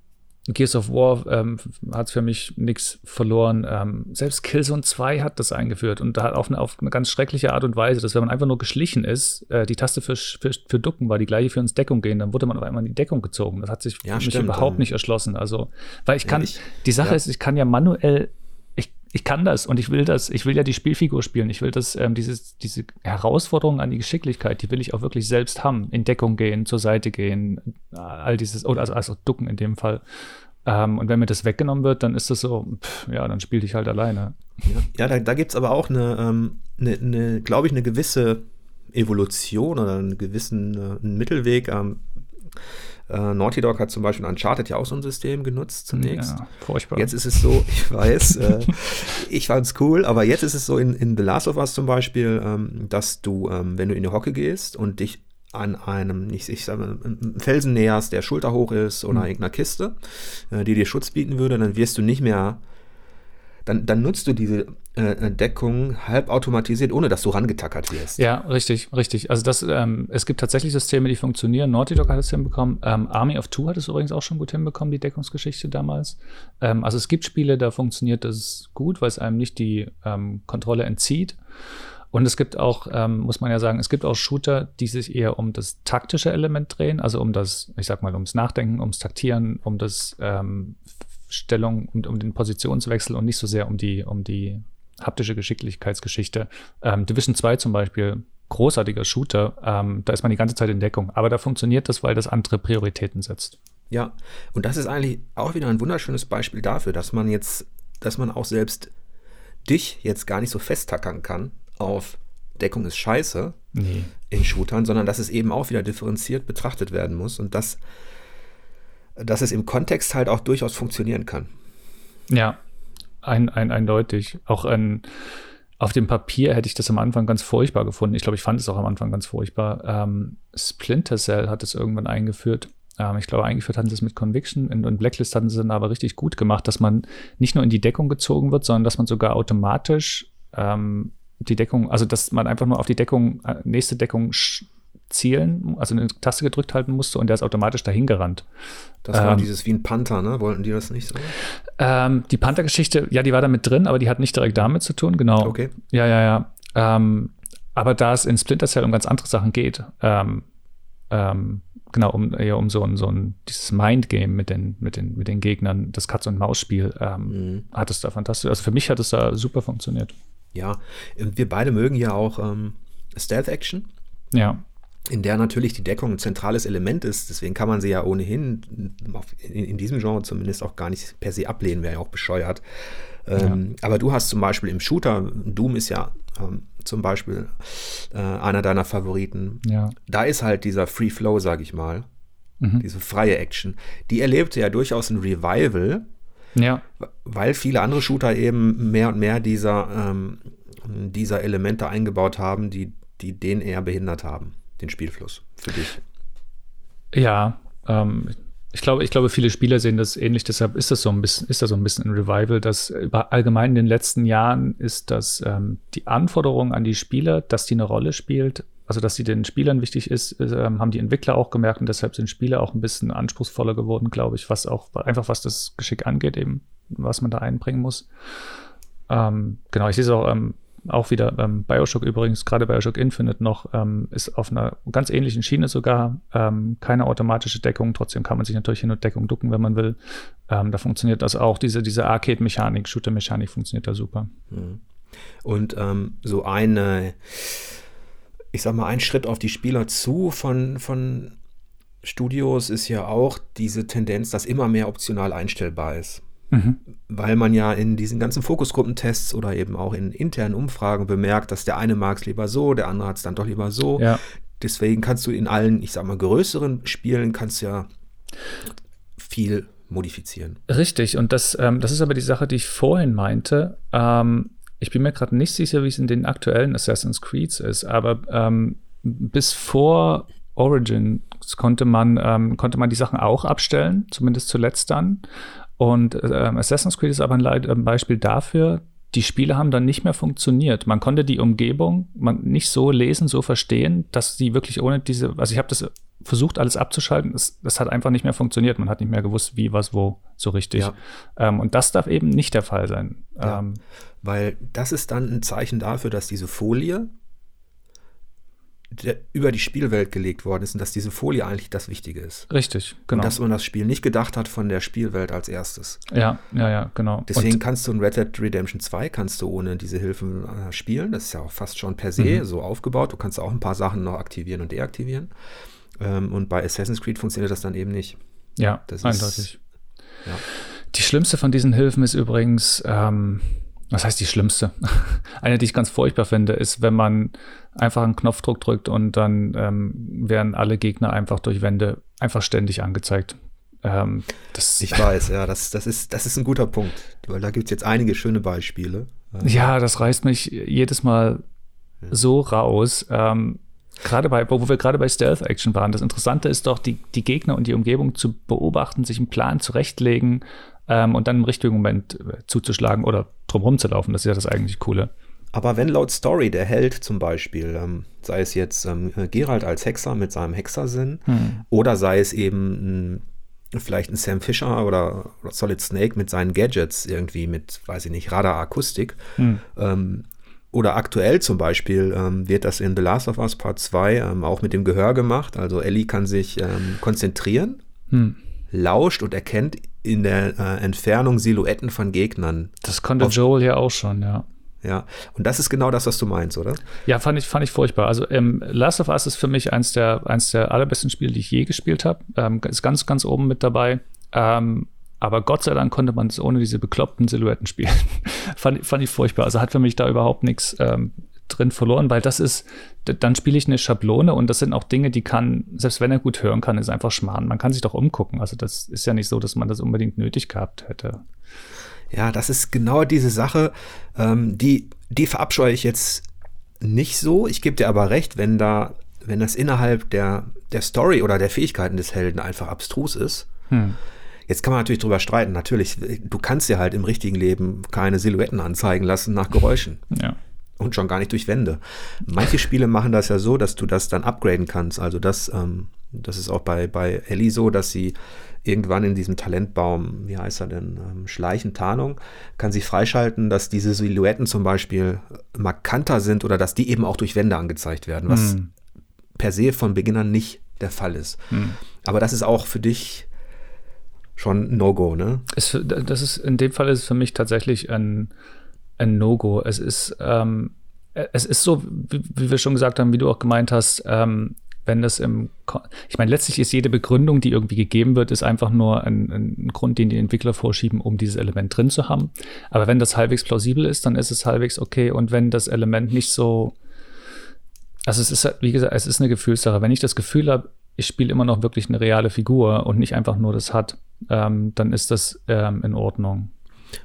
Gears of War ähm, hat für mich nichts verloren. Ähm, selbst Killzone 2 hat das eingeführt und da hat auf eine, auf eine ganz schreckliche Art und Weise, dass wenn man einfach nur geschlichen ist, äh, die Taste für, für, für, Ducken war die gleiche für ins Deckung gehen, dann wurde man auf einmal in die Deckung gezogen. Das hat sich ja, für mich überhaupt nicht erschlossen. Also, weil ich kann, ja, ich, die Sache ja. ist, ich kann ja manuell ich kann das und ich will das, ich will ja die Spielfigur spielen. Ich will das, ähm, dieses, diese Herausforderung an die Geschicklichkeit, die will ich auch wirklich selbst haben. In Deckung gehen, zur Seite gehen, all dieses, oder also, also ducken in dem Fall. Ähm, und wenn mir das weggenommen wird, dann ist das so, pff, ja, dann spiele ich halt alleine. Ja, da, da gibt es aber auch eine, ähm, eine, eine glaube ich, eine gewisse Evolution oder einen gewissen äh, einen Mittelweg. Ähm, äh, Naughty Dog hat zum Beispiel Uncharted ja auch so ein System genutzt zunächst. Ja, furchtbar. Jetzt ist es so, ich weiß, äh, ich fand es cool, aber jetzt ist es so in, in The Last of Us zum Beispiel, ähm, dass du, ähm, wenn du in die Hocke gehst und dich an einem, ich, ich sage Felsen näherst, der schulterhoch ist oder mhm. irgendeiner Kiste, äh, die dir Schutz bieten würde, dann wirst du nicht mehr dann, dann nutzt du diese äh, Deckung halbautomatisiert, ohne dass du rangetackert wirst. Ja, richtig, richtig. Also das, ähm, es gibt tatsächlich Systeme, die funktionieren. Naughty Dog hat es hinbekommen. Ähm, Army of Two hat es übrigens auch schon gut hinbekommen, die Deckungsgeschichte damals. Ähm, also es gibt Spiele, da funktioniert das gut, weil es einem nicht die ähm, Kontrolle entzieht. Und es gibt auch, ähm, muss man ja sagen, es gibt auch Shooter, die sich eher um das taktische Element drehen, also um das, ich sag mal, ums Nachdenken, ums Taktieren, um das ähm, Stellung und um den Positionswechsel und nicht so sehr um die, um die haptische Geschicklichkeitsgeschichte. Ähm, Division 2 zum Beispiel, großartiger Shooter, ähm, da ist man die ganze Zeit in Deckung. Aber da funktioniert das, weil das andere Prioritäten setzt. Ja, und das ist eigentlich auch wieder ein wunderschönes Beispiel dafür, dass man jetzt, dass man auch selbst dich jetzt gar nicht so festtackern kann auf Deckung ist scheiße nee. in Shootern, sondern dass es eben auch wieder differenziert betrachtet werden muss. Und das dass es im Kontext halt auch durchaus funktionieren kann. Ja, ein, ein, eindeutig. Auch ein, auf dem Papier hätte ich das am Anfang ganz furchtbar gefunden. Ich glaube, ich fand es auch am Anfang ganz furchtbar. Ähm, Splinter Cell hat es irgendwann eingeführt. Ähm, ich glaube, eingeführt hatten sie es mit Conviction. In, in Blacklist hatten sie dann aber richtig gut gemacht, dass man nicht nur in die Deckung gezogen wird, sondern dass man sogar automatisch ähm, die Deckung, also dass man einfach nur auf die Deckung, äh, nächste Deckung zielen, also eine Taste gedrückt halten musste und der ist automatisch dahin gerannt. Das war ähm, dieses wie ein Panther, ne? Wollten die das nicht so? Ähm, die Panther-Geschichte, ja, die war da mit drin, aber die hat nicht direkt damit zu tun, genau. Okay. Ja, ja, ja. Ähm, aber da es in Splinter Cell um ganz andere Sachen geht, ähm, ähm, genau, um eher um so ein, so ein dieses Mindgame mit den, mit den, mit den Gegnern, das Katz- und Maus-Spiel, ähm, mhm. hat es da fantastisch. Also für mich hat es da super funktioniert. Ja, und wir beide mögen ja auch Stealth-Action. Ja. In der natürlich die Deckung ein zentrales Element ist. Deswegen kann man sie ja ohnehin in, diesem Genre zumindest auch gar nicht per se ablehnen, wäre ja auch bescheuert. Ähm, ja. Aber du hast zum Beispiel im Shooter, Doom ist ja ähm, zum Beispiel äh, einer deiner Favoriten. Ja. Da ist halt dieser Free Flow, sag ich mal, mhm. diese freie Action. Die erlebte ja durchaus ein Revival, ja. weil viele andere Shooter eben mehr und mehr dieser, ähm, dieser Elemente eingebaut haben, die, die den eher behindert haben, den Spielfluss für dich. Ja, ähm, ich glaube, ich glaube, viele Spieler sehen das ähnlich, deshalb ist das so ein bisschen, ist das so ein bisschen ein Revival, dass allgemein in den letzten Jahren ist, dass ähm, die Anforderung an die Spieler, dass die eine Rolle spielt, also dass sie den Spielern wichtig ist, äh, haben die Entwickler auch gemerkt und deshalb sind Spieler auch ein bisschen anspruchsvoller geworden, glaube ich, was auch einfach was das Geschick angeht, eben was man da einbringen muss. Ähm, genau, ich sehe es auch ähm, auch wieder ähm, Bioshock übrigens, gerade Bioshock Infinite noch, ähm, ist auf einer ganz ähnlichen Schiene sogar. Ähm, keine automatische Deckung, trotzdem kann man sich natürlich hin und Deckung ducken, wenn man will. Ähm, da funktioniert das auch, diese, diese Arcade-Mechanik, Shooter-Mechanik funktioniert da super. Mhm. Und ähm, so eine, ich sag mal, ein Schritt auf die Spieler zu von, von Studios ist ja auch diese Tendenz, dass immer mehr optional einstellbar ist. Mhm. Weil man ja in diesen ganzen Fokusgruppentests oder eben auch in internen Umfragen bemerkt, dass der eine mag es lieber so, der andere hat es dann doch lieber so. Ja. Deswegen kannst du in allen, ich sag mal, größeren Spielen kannst ja viel modifizieren. Richtig, und das, ähm, das ist aber die Sache, die ich vorhin meinte. Ähm, ich bin mir gerade nicht sicher, wie es in den aktuellen Assassin's Creeds ist, aber ähm, bis vor Origins konnte man, ähm, konnte man die Sachen auch abstellen, zumindest zuletzt dann. Und ähm, Assassin's Creed ist aber ein, Beispiel dafür, die Spiele haben dann nicht mehr funktioniert. Man konnte die Umgebung man nicht so lesen, so verstehen, dass sie wirklich ohne diese, also ich habe das versucht, alles abzuschalten, das, das, hat einfach nicht mehr funktioniert. Man hat nicht mehr gewusst, wie, was, wo, so richtig. Ja. Ähm, und das darf eben nicht der Fall sein. Ja, ähm, weil das ist dann ein Zeichen dafür, dass diese Folie, über die Spielwelt gelegt worden ist und dass diese Folie eigentlich das Wichtige ist. Richtig, genau. Und dass man das Spiel nicht gedacht hat von der Spielwelt als erstes. Ja, ja, ja, genau. Deswegen und kannst du in Red Dead Redemption 2 kannst du ohne diese Hilfen äh, spielen. Das ist ja auch fast schon per se mhm. so aufgebaut. Du kannst auch ein paar Sachen noch aktivieren und deaktivieren. Ähm, und bei Assassin's Creed funktioniert das dann eben nicht. Ja, das eindeutig. Ist, ja. Die schlimmste von diesen Hilfen ist übrigens, ähm, was heißt die schlimmste? Eine, die ich ganz furchtbar finde, ist, wenn man einfach einen Knopfdruck drückt und dann ähm, werden alle Gegner einfach durch Wände einfach ständig angezeigt. Ähm, ich weiß, ja, das, das, ist, das ist ein guter Punkt, weil da gibt es jetzt einige schöne Beispiele. Ja, das reißt mich jedes Mal ja. so raus. Ähm, gerade bei, wo wir gerade bei Stealth Action waren. Das Interessante ist doch, die, die Gegner und die Umgebung zu beobachten, sich einen Plan zurechtlegen ähm, und dann im richtigen Moment äh, zuzuschlagen oder drumherum zu laufen. Das ist ja das eigentlich Coole. Aber wenn laut Story der Held zum Beispiel, ähm, sei es jetzt ähm, Gerald als Hexer mit seinem Hexersinn hm. oder sei es eben ein, vielleicht ein Sam Fisher oder, oder, Solid Snake mit seinen Gadgets irgendwie mit, weiß ich nicht, Radar-Akustik. Hm. Ähm, oder aktuell zum Beispiel ähm, wird das in The Last of Us Part 2 ähm, auch mit dem Gehör gemacht. Also Ellie kann sich ähm, konzentrieren, hm. Lauscht und erkennt in der äh, Entfernung Silhouetten von Gegnern. Das konnte Auf, Joel ja auch schon, ja. Ja, und das ist genau das, was du meinst, oder? Ja, fand ich, fand ich furchtbar. Also ähm, Last of Us ist für mich eins der, eins der allerbesten Spiele, die ich je gespielt habe. Ähm, ist ganz, ganz oben mit dabei. Ähm, aber Gott sei Dank konnte man es ohne diese bekloppten Silhouetten spielen. fand, fand ich furchtbar. Also hat für mich da überhaupt nichts ähm, drin verloren, weil das ist, dann spiele ich eine Schablone und das sind auch Dinge, die kann, selbst wenn er gut hören kann, ist einfach Schmarrn. Man kann sich doch umgucken. Also das ist ja nicht so, dass man das unbedingt nötig gehabt hätte. Ja, das ist genau diese Sache, ähm, die, die verabscheue ich jetzt nicht so. Ich gebe dir aber recht, wenn da, wenn das innerhalb der, der Story oder der Fähigkeiten des Helden einfach abstrus ist. Hm. Jetzt kann man natürlich drüber streiten. Natürlich, du kannst ja halt im richtigen Leben keine Silhouetten anzeigen lassen nach Geräuschen. Ja. Und schon gar nicht durch Wände. Manche Spiele machen das ja so, dass du das dann upgraden kannst. Also das, ähm, das ist auch bei, bei Ellie so, dass sie irgendwann in diesem Talentbaum, wie heißt er denn, ähm, Schleichen, Tarnung, kann sich freischalten, dass diese Silhouetten zum Beispiel markanter sind oder dass die eben auch durch Wände angezeigt werden, was hm. per se von Beginn an nicht der Fall ist. Hm. Aber das ist auch für dich schon No-Go, ne? Es, das ist, in dem Fall ist es für mich tatsächlich ein, ein No-Go. Es ist, ähm, es ist so, wie, wie, wir schon gesagt haben, wie du auch gemeint hast, ähm, wenn das im, ich meine, letztlich ist jede Begründung, die irgendwie gegeben wird, ist einfach nur ein, ein, Grund, den die Entwickler vorschieben, um dieses Element drin zu haben. Aber wenn das halbwegs plausibel ist, dann ist es halbwegs okay. Und wenn das Element nicht so, also es ist, wie gesagt, es ist eine Gefühlssache. Wenn ich das Gefühl habe, ich spiele immer noch wirklich eine reale Figur und nicht einfach nur das hat, ähm, dann ist das ähm, in Ordnung.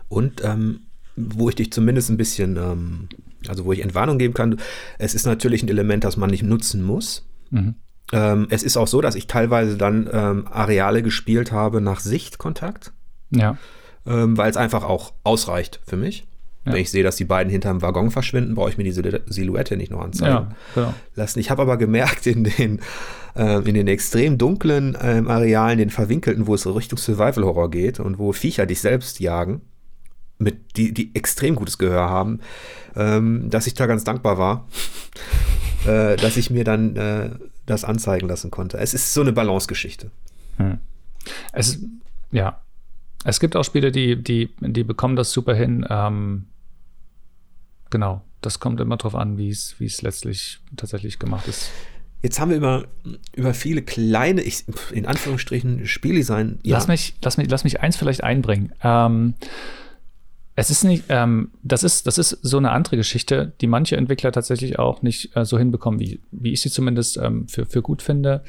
Und ähm, wo ich dich zumindest ein bisschen, ähm, also wo ich Entwarnung geben kann, es ist natürlich ein Element, das man nicht nutzen muss. Mhm. Ähm, es ist auch so, dass ich teilweise dann ähm, Areale gespielt habe nach Sichtkontakt. Ja. weil es einfach auch ausreicht für mich. Ja. Wenn ich sehe, dass die beiden hinterm Waggon verschwinden, brauche ich mir diese Silhouette nicht noch anzeigen ja, genau. lassen. Ich habe aber gemerkt, in den, äh, in den extrem dunklen äh, Arealen, den verwinkelten, wo es Richtung Survival Horror geht und wo Viecher dich selbst jagen, mit die, die extrem gutes Gehör haben, ähm, dass ich da ganz dankbar war, äh, dass ich mir dann äh, das anzeigen lassen konnte. Es ist so eine Balance-Geschichte. Hm. Es, ja, es gibt auch Spiele, die, die, die bekommen das super hin, ähm, genau, das kommt immer darauf an, wie es letztlich tatsächlich gemacht ist. Jetzt haben wir über, über viele kleine, ich, in Anführungsstrichen, Spieldesign. Ja. Lass, mich, lass, mich, lass mich eins vielleicht einbringen. Ähm, es ist nicht, ähm, das ist, das ist so eine andere Geschichte, die manche Entwickler tatsächlich auch nicht äh, so hinbekommen, wie, wie ich sie zumindest ähm, für, für gut finde,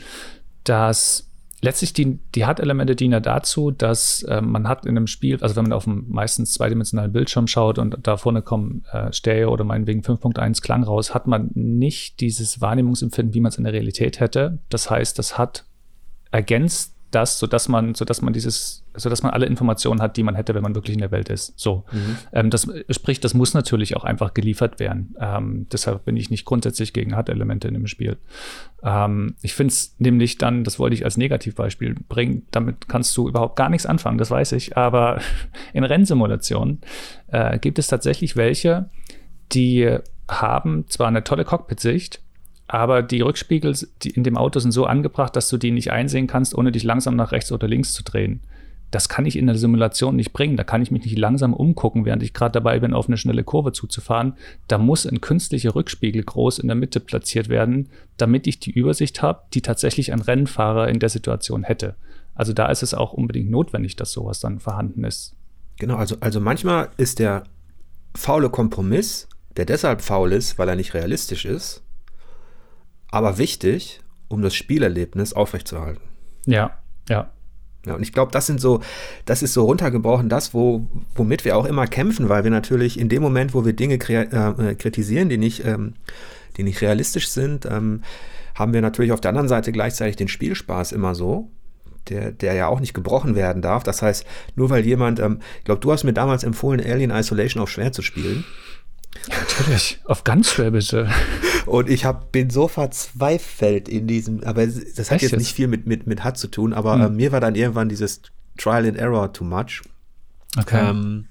dass letztlich die, die Hard-Elemente dienen ja dazu, dass äh, man hat in einem Spiel, also wenn man auf einem meistens zweidimensionalen Bildschirm schaut und da vorne kommen äh, Stereo oder meinetwegen 5.1 Klang raus, hat man nicht dieses Wahrnehmungsempfinden, wie man es in der Realität hätte. Das heißt, das hat ergänzt das, sodass man, sodass man dieses, sodass man alle Informationen hat, die man hätte, wenn man wirklich in der Welt ist. So. Mhm. Ähm, das sprich, das muss natürlich auch einfach geliefert werden. Ähm, deshalb bin ich nicht grundsätzlich gegen HUD-Elemente in dem Spiel. Ähm, ich finde es nämlich dann, das wollte ich als Negativbeispiel bringen, damit kannst du überhaupt gar nichts anfangen, das weiß ich. Aber in Rennsimulationen äh, gibt es tatsächlich welche, die haben zwar eine tolle Cockpit-Sicht, aber die Rückspiegel in dem Auto sind so angebracht, dass du die nicht einsehen kannst, ohne dich langsam nach rechts oder links zu drehen. Das kann ich in der Simulation nicht bringen. Da kann ich mich nicht langsam umgucken, während ich gerade dabei bin, auf eine schnelle Kurve zuzufahren. Da muss ein künstlicher Rückspiegel groß in der Mitte platziert werden, damit ich die Übersicht habe, die tatsächlich ein Rennfahrer in der Situation hätte. Also da ist es auch unbedingt notwendig, dass sowas dann vorhanden ist. Genau, also, also manchmal ist der faule Kompromiss, der deshalb faul ist, weil er nicht realistisch ist, aber wichtig, um das Spielerlebnis aufrechtzuerhalten. Ja, ja. Ja, und ich glaube, das sind so, das ist so runtergebrochen, das, wo, womit wir auch immer kämpfen, weil wir natürlich in dem Moment, wo wir Dinge äh, kritisieren, die nicht, ähm, die nicht realistisch sind, ähm, haben wir natürlich auf der anderen Seite gleichzeitig den Spielspaß immer so, der, der ja auch nicht gebrochen werden darf. Das heißt, nur weil jemand, ähm, ich glaube, du hast mir damals empfohlen, Alien Isolation auf schwer zu spielen. Natürlich, auf ganz schwer bitte. Und ich hab, bin so verzweifelt in diesem, aber das hat Echt jetzt nicht viel mit, mit, mit HUD zu tun, aber hm. äh, mir war dann irgendwann dieses Trial and Error too much. Okay. Ähm,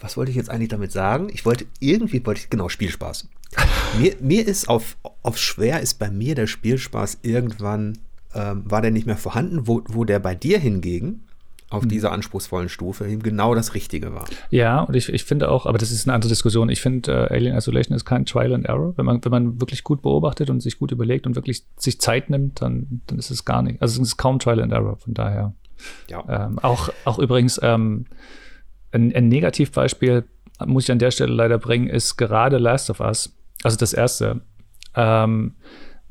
was wollte ich jetzt eigentlich damit sagen? Ich wollte irgendwie, wollte ich, genau, Spielspaß. mir, mir ist auf, auf schwer ist bei mir der Spielspaß irgendwann, ähm, war der nicht mehr vorhanden, wo, wo der bei dir hingegen auf mhm. dieser anspruchsvollen Stufe eben genau das Richtige war. Ja, und ich, ich finde auch, aber das ist eine andere Diskussion. Ich finde, äh, Alien Isolation ist kein Trial and Error. Wenn man, wenn man wirklich gut beobachtet und sich gut überlegt und wirklich sich Zeit nimmt, dann, dann ist es gar nicht. Also es ist kaum Trial and Error, von daher. Ja. Ähm, auch, auch übrigens ähm, ein, ein Negativbeispiel, muss ich an der Stelle leider bringen, ist gerade Last of Us. Also das erste. Ähm,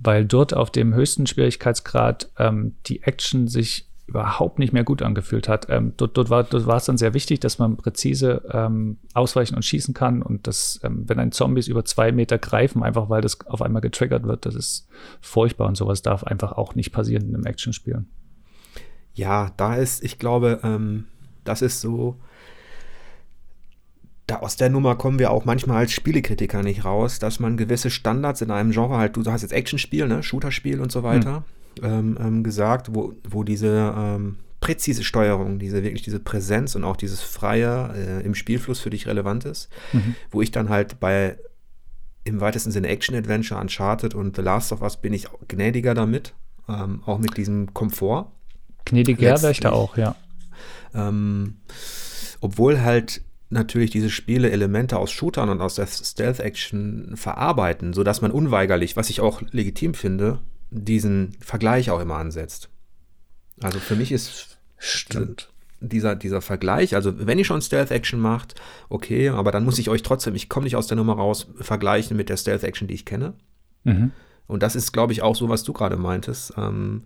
weil dort auf dem höchsten Schwierigkeitsgrad ähm, die Action sich überhaupt nicht mehr gut angefühlt hat. Ähm, dort, dort, war, dort war es dann sehr wichtig, dass man präzise ähm, ausweichen und schießen kann und dass, ähm, wenn ein Zombies über zwei Meter greifen, einfach weil das auf einmal getriggert wird, das ist furchtbar und sowas darf einfach auch nicht passieren in einem Actionspiel. Ja, da ist, ich glaube, ähm, das ist so, da aus der Nummer kommen wir auch manchmal als Spielekritiker nicht raus, dass man gewisse Standards in einem Genre halt, du hast jetzt Actionspiel, ne, Shooterspiel und so weiter, hm. Ähm, ähm, gesagt, wo, wo diese ähm, präzise Steuerung, diese wirklich diese Präsenz und auch dieses Freie äh, im Spielfluss für dich relevant ist, mhm. wo ich dann halt bei im weitesten Sinne Action-Adventure, Uncharted und The Last of Us bin ich gnädiger damit, ähm, auch mit diesem Komfort. Gnädiger wäre ich da auch, ja. Ähm, obwohl halt natürlich diese Spiele Elemente aus Shootern und aus der Stealth-Action verarbeiten, sodass man unweigerlich, was ich auch legitim finde, diesen Vergleich auch immer ansetzt. Also für mich ist Stimmt dieser, dieser Vergleich, also wenn ihr schon Stealth-Action macht, okay, aber dann muss ich euch trotzdem, ich komme nicht aus der Nummer raus, vergleichen mit der Stealth-Action, die ich kenne. Mhm. Und das ist, glaube ich, auch so, was du gerade meintest. Ähm,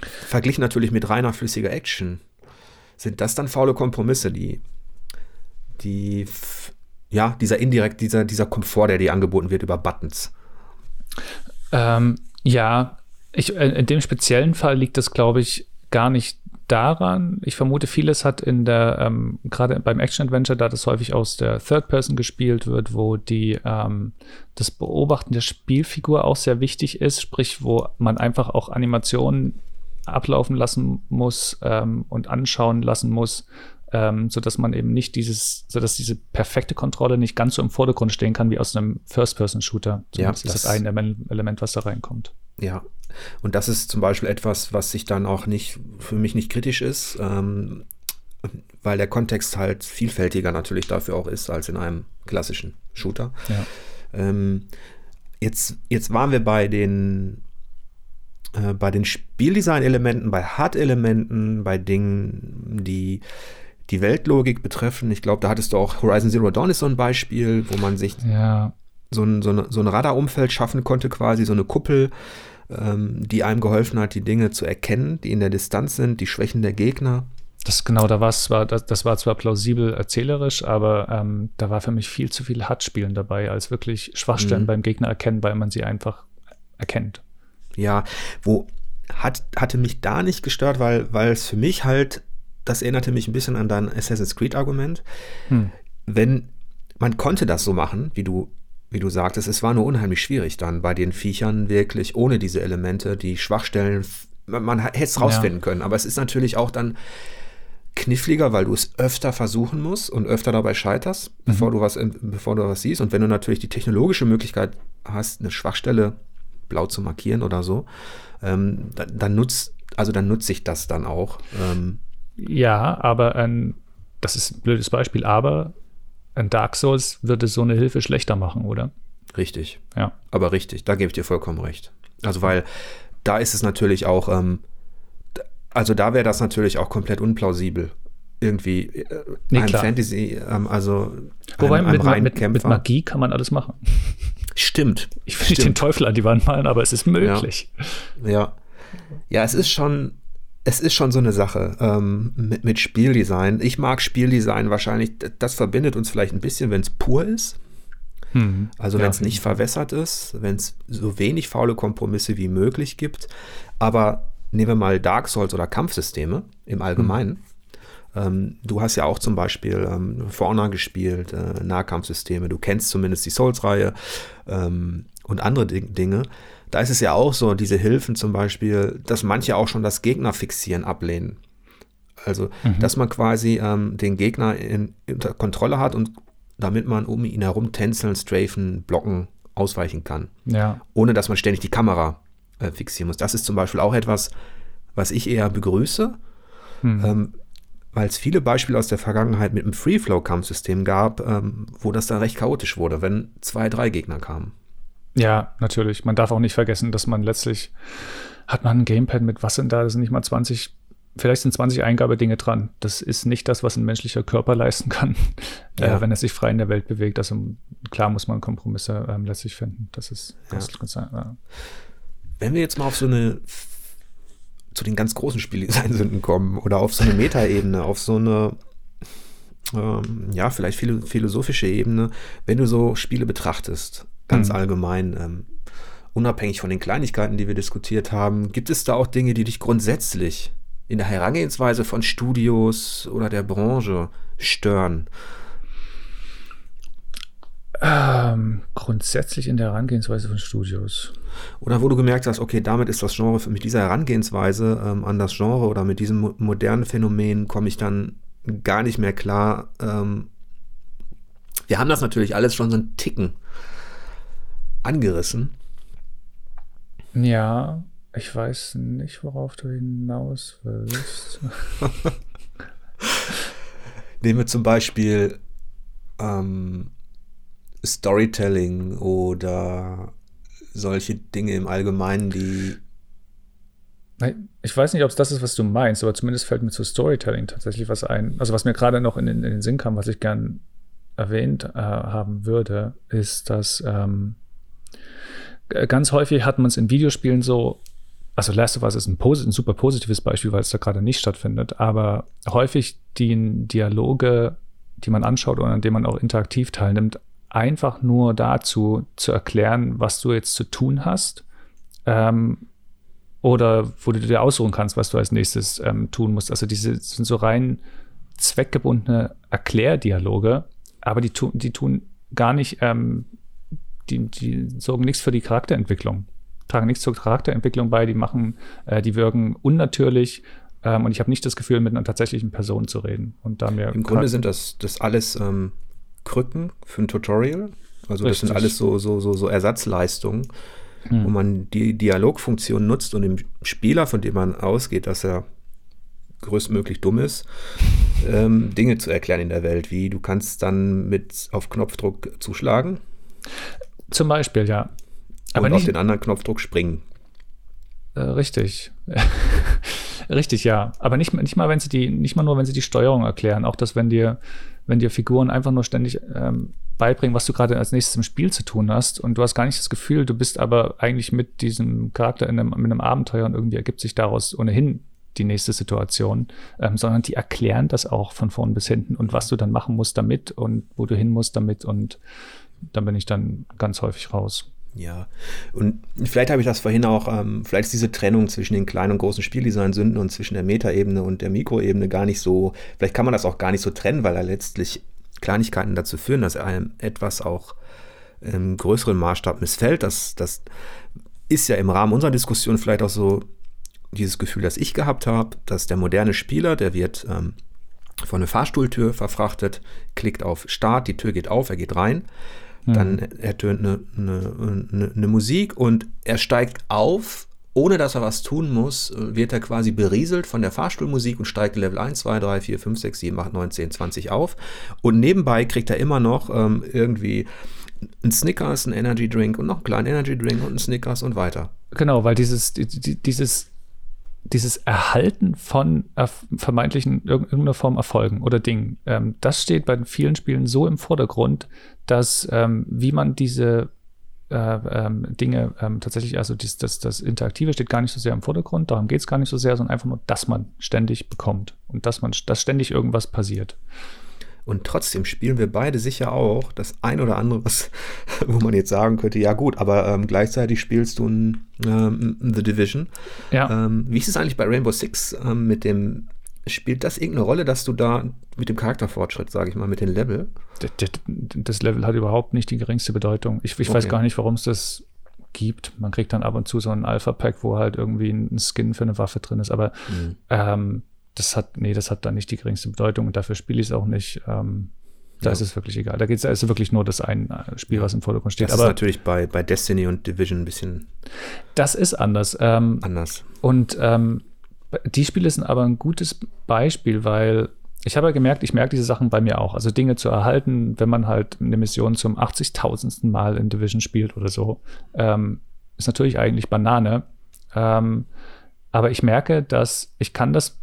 verglichen natürlich mit reiner flüssiger Action. Sind das dann faule Kompromisse, die, die, ja, dieser indirekt, dieser, dieser Komfort, der dir angeboten wird über Buttons? Ähm, ja, ich, in dem speziellen Fall liegt das, glaube ich, gar nicht daran. Ich vermute, vieles hat in der, ähm, gerade beim Action-Adventure, da das häufig aus der Third Person gespielt wird, wo die, ähm, das Beobachten der Spielfigur auch sehr wichtig ist, sprich, wo man einfach auch Animationen ablaufen lassen muss ähm, und anschauen lassen muss, ähm, so dass man eben nicht dieses, so dass diese perfekte Kontrolle nicht ganz so im Vordergrund stehen kann wie aus einem First-Person-Shooter. Ja, das ist das ein Element, was da reinkommt. Ja, und das ist zum Beispiel etwas, was sich dann auch nicht, für mich nicht kritisch ist, ähm, weil der Kontext halt vielfältiger natürlich dafür auch ist als in einem klassischen Shooter. Ja. Ähm, jetzt, jetzt waren wir bei den äh, bei den Spieldesign-Elementen, bei Hard-Elementen, bei Dingen, die die Weltlogik betreffen. Ich glaube, da hattest du auch Horizon Zero Dawn ist so ein Beispiel, wo man sich ja. so ein, so, eine, so ein Radarumfeld schaffen konnte, quasi so eine Kuppel, ähm, die einem geholfen hat, die Dinge zu erkennen, die in der Distanz sind, die Schwächen der Gegner. Das genau, da war es zwar, das, das, war zwar plausibel erzählerisch, aber ähm, da war für mich viel zu viel Hard-Spielen dabei, als wirklich Schwachstellen mhm. beim Gegner erkennen, weil man sie einfach erkennt. Ja, wo hat, hatte mich da nicht gestört, weil, weil es für mich halt, das erinnerte mich ein bisschen an dein Assassin's Creed-Argument. Hm. Wenn man konnte das so machen, wie du wie du sagtest, es war nur unheimlich schwierig dann bei den Viechern wirklich ohne diese Elemente, die Schwachstellen, man, man hätte es rausfinden ja. können, aber es ist natürlich auch dann kniffliger, weil du es öfter versuchen musst und öfter dabei scheiterst, mhm. bevor du was, bevor du was siehst. Und wenn du natürlich die technologische Möglichkeit hast, eine Schwachstelle blau zu markieren oder so, ähm, dann, dann, nutzt, also dann nutze ich das dann auch. Ähm, ja, aber ein, das ist ein blödes Beispiel, aber ein Dark Souls würde so eine Hilfe schlechter machen, oder? Richtig. Ja. Aber richtig, da gebe ich dir vollkommen recht. Also, weil da ist es natürlich auch, ähm, also da wäre das natürlich auch komplett unplausibel. Irgendwie äh, nee, ein. Fantasy, ähm, also Wobei einem, einem mit, mit, mit, Magie kann man alles machen. Stimmt. Ich will nicht den Teufel an die Wand malen, aber es ist möglich. Ja. Ja, ja es ist schon, es ist schon so eine Sache ähm, mit, mit, Spieldesign. Ich mag Spieldesign wahrscheinlich, das verbindet uns vielleicht ein bisschen, wenn es pur ist. Hm. Also wenn es nicht verwässert ist, wenn es so wenig faule Kompromisse wie möglich gibt. Aber nehmen wir mal Dark Souls oder Kampfsysteme im Allgemeinen. Hm. Ähm, du hast ja auch zum Beispiel ähm, For Honor gespielt, äh, Nahkampfsysteme. Du kennst zumindest die Souls-Reihe ähm, und andere Dinge da ist es ja auch so, diese Hilfen zum Beispiel, dass manche auch schon das Gegnerfixieren ablehnen. Also, mhm. dass man quasi ähm, den Gegner in, unter Kontrolle hat und damit man um ihn herum tänzeln, strafen, blocken, ausweichen kann. Ja. Ohne dass man ständig die Kamera äh, fixieren muss. Das ist zum Beispiel auch etwas, was ich eher begrüße, mhm. ähm, weil es viele Beispiele aus der Vergangenheit mit einem Free-Flow-Kampfsystem gab, ähm, wo das dann recht chaotisch wurde, wenn zwei, drei Gegner kamen. Ja, natürlich. Man darf auch nicht vergessen, dass man letztlich hat man ein Gamepad mit, was sind da? Das sind nicht mal 20, vielleicht sind 20 Eingabedinge dran. Das ist nicht das, was ein menschlicher Körper leisten kann, äh, ja. äh, wenn er sich frei in der Welt bewegt. Also klar muss man Kompromisse ähm, letztlich finden. Das ist ganz, ja. ganz ja. Wenn wir jetzt mal auf so eine zu den ganz großen Spieldesign-Sünden kommen oder auf so eine Metaebene, auf so eine ähm, ja, vielleicht philosophische Ebene, wenn du so Spiele betrachtest, ganz mhm. allgemein, ähm, unabhängig von den Kleinigkeiten, die wir diskutiert haben, gibt es da auch Dinge, die dich grundsätzlich in der Herangehensweise von Studios oder der Branche stören? Ähm, grundsätzlich in der Herangehensweise von Studios. Oder wo du gemerkt hast, okay, damit ist das Genre, mit dieser Herangehensweise ähm, an das Genre oder mit diesem mo modernen Phänomen komme ich dann gar nicht mehr klar. Ähm, wir haben das natürlich alles schon so einen Ticken angerissen. Ja, ich weiß nicht, worauf du hinaus willst. Nehmen wir zum Beispiel ähm, Storytelling oder solche Dinge im Allgemeinen, die. Ich weiß nicht, ob es das ist, was du meinst, aber zumindest fällt mir zu Storytelling tatsächlich was ein. Also, was mir gerade noch in, in, den Sinn kam, was ich gern erwähnt äh, haben würde, ist, dass ähm, ganz häufig hat man es in Videospielen so, also Last of Us ist ein, ein, super positives Beispiel, weil es da gerade nicht stattfindet, aber häufig die Dialoge, die man anschaut und an denen man auch interaktiv teilnimmt, einfach nur dazu zu erklären, was du jetzt zu tun hast. Ähm, oder wo du dir aussuchen kannst, was du als nächstes ähm, tun musst. Also diese sind so rein zweckgebundene Erklärdialoge, aber die tun, die tun gar nicht, ähm, die, die sorgen nichts für die Charakterentwicklung, tragen nichts zur Charakterentwicklung bei, die machen, äh, die wirken unnatürlich ähm, und ich habe nicht das Gefühl, mit einer tatsächlichen Person zu reden. Und da mir Im Grunde sind das, das alles ähm, Krücken für ein Tutorial. Also Richtig. das sind alles so, so, so, so Ersatzleistungen, hm. wo man die Dialogfunktion nutzt und dem Spieler, von dem man ausgeht, dass er größtmöglich dumm ist, ähm, Dinge zu erklären in der Welt, wie du kannst dann mit auf Knopfdruck zuschlagen. Zum Beispiel, ja. Aber und nicht, auf den anderen Knopfdruck springen. Äh, richtig. richtig, ja. Aber nicht, nicht mal, wenn sie die, nicht mal nur, wenn sie die Steuerung erklären, auch dass wenn dir wenn dir Figuren einfach nur ständig ähm, beibringen, was du gerade als nächstes im Spiel zu tun hast und du hast gar nicht das Gefühl, du bist aber eigentlich mit diesem Charakter in einem, mit einem Abenteuer und irgendwie ergibt sich daraus ohnehin die nächste Situation, ähm, sondern die erklären das auch von vorn bis hinten und was du dann machen musst damit und wo du hin musst damit und dann bin ich dann ganz häufig raus. Ja, und vielleicht habe ich das vorhin auch, ähm, vielleicht ist diese Trennung zwischen den kleinen und großen Spieldesign-Sünden und zwischen der Metaebene und der Mikroebene gar nicht so, vielleicht kann man das auch gar nicht so trennen, weil da letztlich Kleinigkeiten dazu führen, dass einem etwas auch im größeren Maßstab missfällt. Das, das ist ja im Rahmen unserer Diskussion vielleicht auch so dieses Gefühl, das ich gehabt habe, dass der moderne Spieler, der wird ähm, von einer Fahrstuhltür verfrachtet, klickt auf Start, die Tür geht auf, er geht rein dann mhm. ertönt eine, eine, eine, eine Musik und er steigt auf ohne dass er was tun muss, wird er quasi berieselt von der Fahrstuhlmusik und steigt Level 1, 2, 3, 4, 5, 6, 7, 8, 9, 10, 20 auf. Und nebenbei kriegt er immer noch ähm, irgendwie ein Snickers, ein Energy Drink und noch einen kleinen Energy Drink und ein Snickers und weiter. Genau, weil dieses, dieses dieses Erhalten von vermeintlichen irgendeiner Form Erfolgen oder Dingen, ähm, das steht bei vielen Spielen so im Vordergrund, dass ähm, wie man diese äh, ähm, Dinge ähm, tatsächlich, also dies, das, das Interaktive steht gar nicht so sehr im Vordergrund, darum geht es gar nicht so sehr, sondern einfach nur, dass man ständig bekommt und dass man, dass ständig irgendwas passiert. Und trotzdem spielen wir beide sicher auch das ein oder andere, was, wo man jetzt sagen könnte, ja gut, aber ähm, gleichzeitig spielst du ein, ähm, The Division. Ja. Ähm, wie ist es eigentlich bei Rainbow Six ähm, mit dem, spielt das irgendeine Rolle, dass du da mit dem Charakterfortschritt, sage ich mal, mit dem Level? Das, das, Level hat überhaupt nicht die geringste Bedeutung. Ich, ich okay. weiß gar nicht, warum es das gibt. Man kriegt dann ab und zu so ein Alpha-Pack, wo halt irgendwie ein Skin für eine Waffe drin ist, aber mhm. Das hat, nee, das hat da nicht die geringste Bedeutung und dafür spiele ich es auch nicht. Ähm, da ja. ist es wirklich egal. Da geht es also wirklich nur das ein äh, Spiel, was im Vordergrund steht. Das Aber ist natürlich bei, bei Destiny und Division ein bisschen. Das ist anders. Ähm, anders. Und ähm, die Spiele sind aber ein gutes Beispiel, weil ich habe ja gemerkt, ich merke diese Sachen bei mir auch. Also Dinge zu erhalten, wenn man halt eine Mission zum 80.000. Mal in Division spielt oder so, ähm, ist natürlich eigentlich Banane. Ähm, aber ich merke, dass ich kann das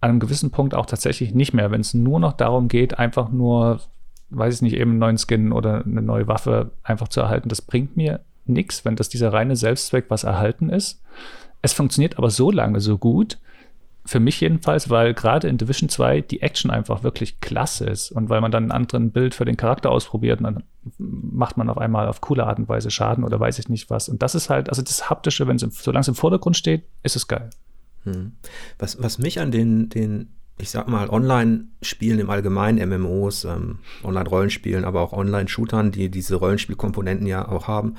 an einem gewissen Punkt auch tatsächlich nicht mehr, wenn es nur noch darum geht, einfach nur, weiß ich nicht, eben einen neuen Skin oder eine neue Waffe einfach zu erhalten. Das bringt mir nichts, wenn das dieser reine Selbstzweck was erhalten ist. Es funktioniert aber so lange so gut, für mich jedenfalls, weil gerade in Division 2 die Action einfach wirklich klasse ist und weil man dann einen anderen Bild für den Charakter ausprobiert und dann macht man auf einmal auf coole Art und Weise Schaden oder weiß ich nicht was. Und das ist halt, also das Haptische, wenn es solange es im Vordergrund steht, ist es geil. Hm. Was, was mich an den, den ich sag mal, Online-Spielen im Allgemeinen, MMOs, ähm, Online-Rollenspielen, aber auch Online-Shootern, die diese Rollenspielkomponenten ja auch haben,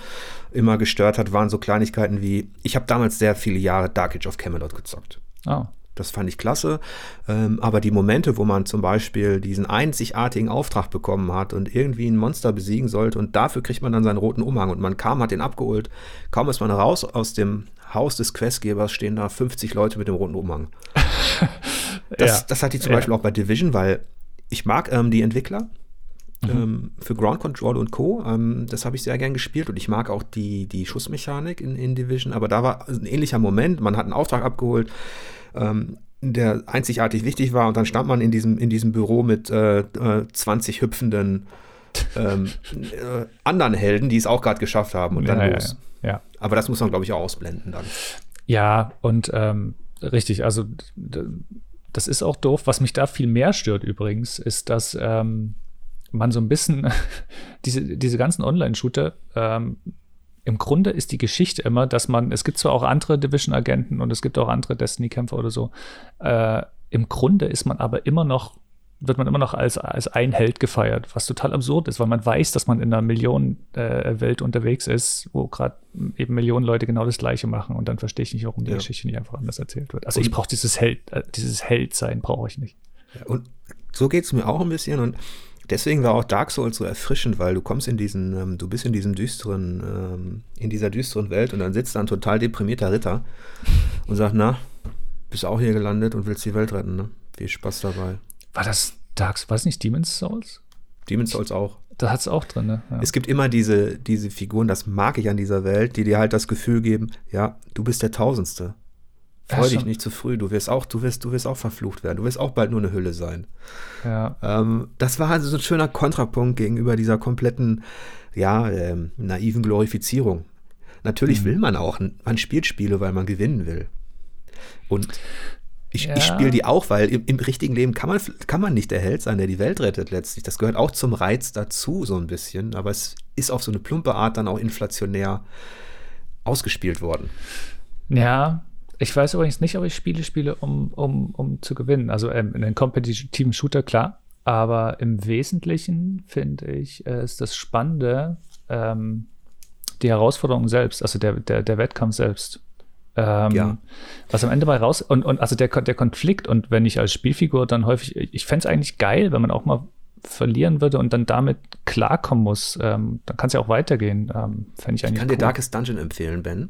immer gestört hat, waren so Kleinigkeiten wie, ich habe damals sehr viele Jahre Dark Age of Camelot gezockt. Oh. Das fand ich klasse. Ähm, aber die Momente, wo man zum Beispiel diesen einzigartigen Auftrag bekommen hat und irgendwie ein Monster besiegen sollte und dafür kriegt man dann seinen roten Umhang und man kam, hat den abgeholt. Kaum ist man raus aus dem Haus des Questgebers, stehen da 50 Leute mit dem roten Umhang. Das, ja. das hat die zum ja. Beispiel auch bei Division, weil ich mag ähm, die Entwickler. Mhm. Ähm, für Ground Control und Co. Ähm, das habe ich sehr gern gespielt und ich mag auch die, die Schussmechanik in, in Division, aber da war ein ähnlicher Moment. Man hat einen Auftrag abgeholt, ähm, der einzigartig wichtig war und dann stand man in diesem, in diesem Büro mit äh, 20 äh, hüpfenden ähm, äh, anderen Helden, die es auch gerade geschafft haben und dann ja, los. Ja, ja. Aber das muss man, glaube ich, auch ausblenden dann. Ja, und ähm, richtig, also das ist auch doof. Was mich da viel mehr stört übrigens, ist, dass ähm, man so ein bisschen diese, diese ganzen Online-Shooter, ähm, im Grunde ist die Geschichte immer, dass man, es gibt zwar auch andere Division-Agenten und es gibt auch andere Destiny-Kämpfer oder so, äh, im Grunde ist man aber immer noch wird man immer noch als, als ein Held gefeiert, was total absurd ist, weil man weiß, dass man in einer Millionenwelt äh, unterwegs ist, wo gerade eben Millionen Leute genau das Gleiche machen und dann verstehe ich nicht, warum die ja. Geschichte nicht einfach anders erzählt wird. Also und ich brauche dieses Held, äh, dieses Heldsein brauche ich nicht. Und so geht es mir auch ein bisschen und deswegen war auch Dark Souls so erfrischend, weil du kommst in diesen, ähm, du bist in diesem düsteren, ähm, in dieser düsteren Welt und dann sitzt da ein total deprimierter Ritter und sagt, na, bist auch hier gelandet und willst die Welt retten, ne? Viel Spaß dabei. War das Dark, war es nicht Demon's Souls? Demon's Souls auch. Da hat es auch drin, ne? Ja. Es gibt immer diese, diese Figuren, das mag ich an dieser Welt, die dir halt das Gefühl geben, ja, du bist der Tausendste. Freu ja, dich nicht zu früh, du wirst auch, du wirst, du wirst auch verflucht werden, du wirst auch bald nur eine Hülle sein. Ja. Ähm, das war also so ein schöner Kontrapunkt gegenüber dieser kompletten, ja, ähm, naiven Glorifizierung. Natürlich mhm. will man auch, man spielt Spiele, weil man gewinnen will. Und ich, ja. ich spiele die auch, weil im, im, richtigen Leben kann man, kann man nicht der Held sein, der die Welt rettet letztlich. Das gehört auch zum Reiz dazu, so ein bisschen. Aber es ist auf so eine plumpe Art dann auch inflationär ausgespielt worden. Ja, ich weiß übrigens nicht, ob ich Spiele spiele, um, um, um zu gewinnen. Also ähm, in einem kompetitiven Shooter, klar. Aber im Wesentlichen finde ich, äh, ist das Spannende ähm, die Herausforderung selbst, also der, der, der Wettkampf selbst. Ähm, ja. Was am Ende bei raus und, und also der, der Konflikt und wenn ich als Spielfigur dann häufig, ich fände es eigentlich geil, wenn man auch mal verlieren würde und dann damit klarkommen muss, ähm, dann kann es ja auch weitergehen. Ähm, ich eigentlich. Ich kann cool. dir Darkest Dungeon empfehlen, Ben.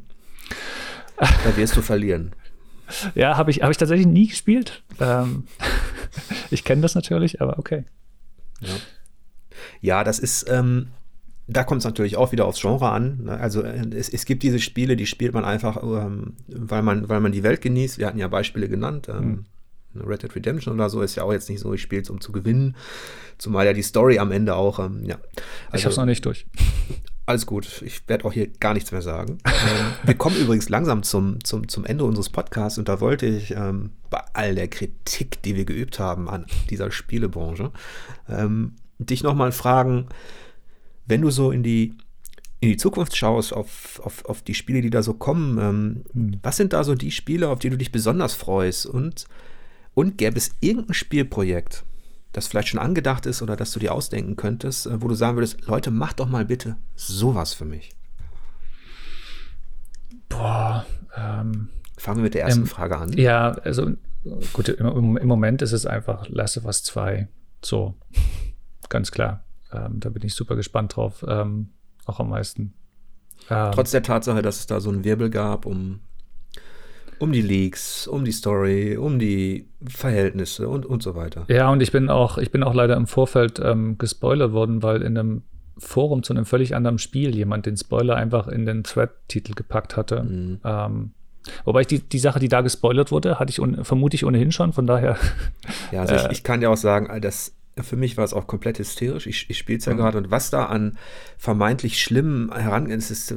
da wirst du verlieren. Ja, habe ich, hab ich tatsächlich nie gespielt. Ähm, ich kenne das natürlich, aber okay. Ja, ja das ist, ähm, da kommt es natürlich auch wieder aufs Genre an. Ne? Also äh, es, es, gibt diese Spiele, die spielt man einfach, ähm, weil, man, weil man die Welt genießt. Wir hatten ja Beispiele genannt. Ähm, mhm. Red Dead Redemption oder so ist ja auch jetzt nicht so, ich spiele es, um zu gewinnen. Zumal ja die Story am Ende auch, ähm, ja. Also, ich hab's noch nicht durch. Alles gut, ich werde auch hier gar nichts mehr sagen. ähm, wir kommen übrigens langsam zum, zum, zum Ende unseres Podcasts und da wollte ich ähm, bei all der Kritik, die wir geübt haben an dieser Spielebranche, ähm, dich nochmal fragen, wenn du so in die, in die Zukunft schaust, auf, auf, auf die Spiele, die da so kommen, ähm, mhm. was sind da so die Spiele, auf die du dich besonders freust? Und, und gäbe es irgendein Spielprojekt, das vielleicht schon angedacht ist oder das du dir ausdenken könntest, äh, wo du sagen würdest, Leute, mach doch mal bitte sowas für mich? Boah, ähm, Fangen wir mit der ersten ähm, Frage an. Ja, also gut, im, im Moment ist es einfach of Us 2. So, ganz klar. Ähm, da bin ich super gespannt drauf, ähm, auch am meisten. Ähm, Trotz der Tatsache, dass es da so einen Wirbel gab um, um die Leaks, um die Story, um die Verhältnisse und, und so weiter. Ja, und ich bin auch, ich bin auch leider im Vorfeld ähm, gespoilert worden, weil in einem Forum zu einem völlig anderen Spiel jemand den Spoiler einfach in den Thread-Titel gepackt hatte. Mhm. Ähm, Wobei ich die, die Sache, die da gespoilert wurde, hatte ich vermute ich ohnehin schon, von daher. Ja, also äh, ich, ich, kann dir auch sagen, das für mich war es auch komplett hysterisch. Ich, ich spiele es ja mhm. gerade und was da an vermeintlich schlimmen herangehen, ist,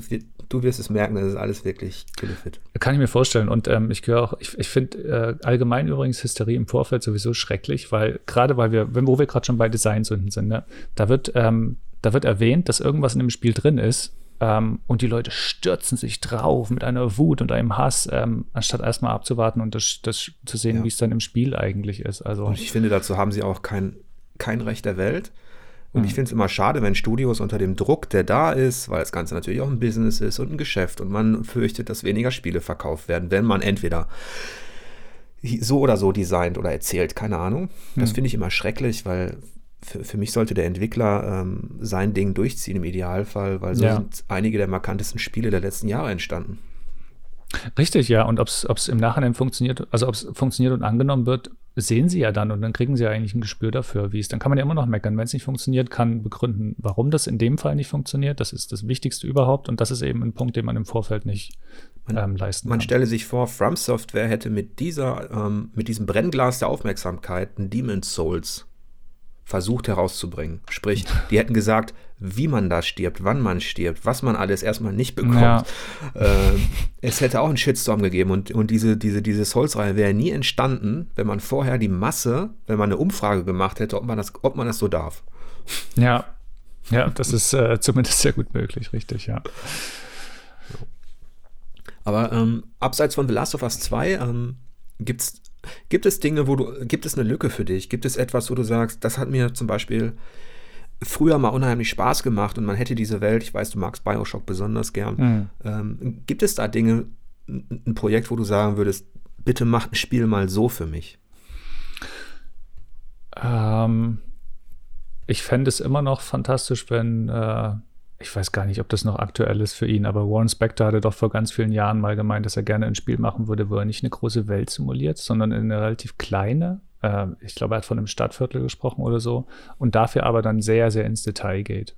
du wirst es merken, das ist alles wirklich killefit. Kann ich mir vorstellen. Und ähm, ich gehöre auch, ich, ich finde äh, allgemein übrigens Hysterie im Vorfeld sowieso schrecklich, weil gerade weil wir, wo wir gerade schon bei Designsünden sind, ne, da wird, ähm, da wird erwähnt, dass irgendwas in dem Spiel drin ist, ähm, und die Leute stürzen sich drauf mit einer Wut und einem Hass, ähm, anstatt erstmal abzuwarten und das, das zu sehen, ja. wie es dann im Spiel eigentlich ist. Also, und ich finde, dazu haben sie auch kein, kein Recht der Welt. Und mhm. ich finde es immer schade, wenn Studios unter dem Druck, der da ist, weil das Ganze natürlich auch ein Business ist und ein Geschäft und man fürchtet, dass weniger Spiele verkauft werden, wenn man entweder so oder so designt oder erzählt, keine Ahnung. Das mhm. finde ich immer schrecklich, weil für, für mich sollte der Entwickler ähm, sein Ding durchziehen im Idealfall, weil so ja. sind einige der markantesten Spiele der letzten Jahre entstanden. Richtig, ja. Und ob es im Nachhinein funktioniert, also ob es funktioniert und angenommen wird, sehen sie ja dann und dann kriegen sie ja eigentlich ein Gespür dafür, wie es. Dann kann man ja immer noch meckern. Wenn es nicht funktioniert, kann begründen, warum das in dem Fall nicht funktioniert. Das ist das Wichtigste überhaupt und das ist eben ein Punkt, den man im Vorfeld nicht man, ähm, leisten man kann. Man stelle sich vor, From Software hätte mit dieser, ähm, mit diesem Brennglas der Aufmerksamkeit ein Demon's Souls versucht herauszubringen. Sprich, die hätten gesagt, wie man da stirbt, wann man stirbt, was man alles erstmal nicht bekommt. Ja. Äh, es hätte auch einen Shitstorm gegeben und, und diese, diese, diese Souls-Reihe wäre nie entstanden, wenn man vorher die Masse, wenn man eine Umfrage gemacht hätte, ob man das, ob man das so darf. Ja, ja, das ist äh, zumindest sehr gut möglich, richtig, ja. Aber ähm, abseits von The Last of Us 2 ähm, gibt's, gibt es Dinge, wo du, gibt es eine Lücke für dich? Gibt es etwas, wo du sagst, das hat mir zum Beispiel früher mal unheimlich Spaß gemacht und man hätte diese Welt, ich weiß, du magst Bioshock besonders gern. Mhm. Ähm, gibt es da Dinge, ein Projekt, wo du sagen würdest, bitte mach ein Spiel mal so für mich? Ähm, ich fände es immer noch fantastisch, wenn äh, ich weiß gar nicht, ob das noch aktuell ist für ihn, aber Warren Spector hatte doch vor ganz vielen Jahren mal gemeint, dass er gerne ein Spiel machen würde, wo er nicht eine große Welt simuliert, sondern eine relativ kleine. Äh, ich glaube, er hat von einem Stadtviertel gesprochen oder so. Und dafür aber dann sehr, sehr ins Detail geht.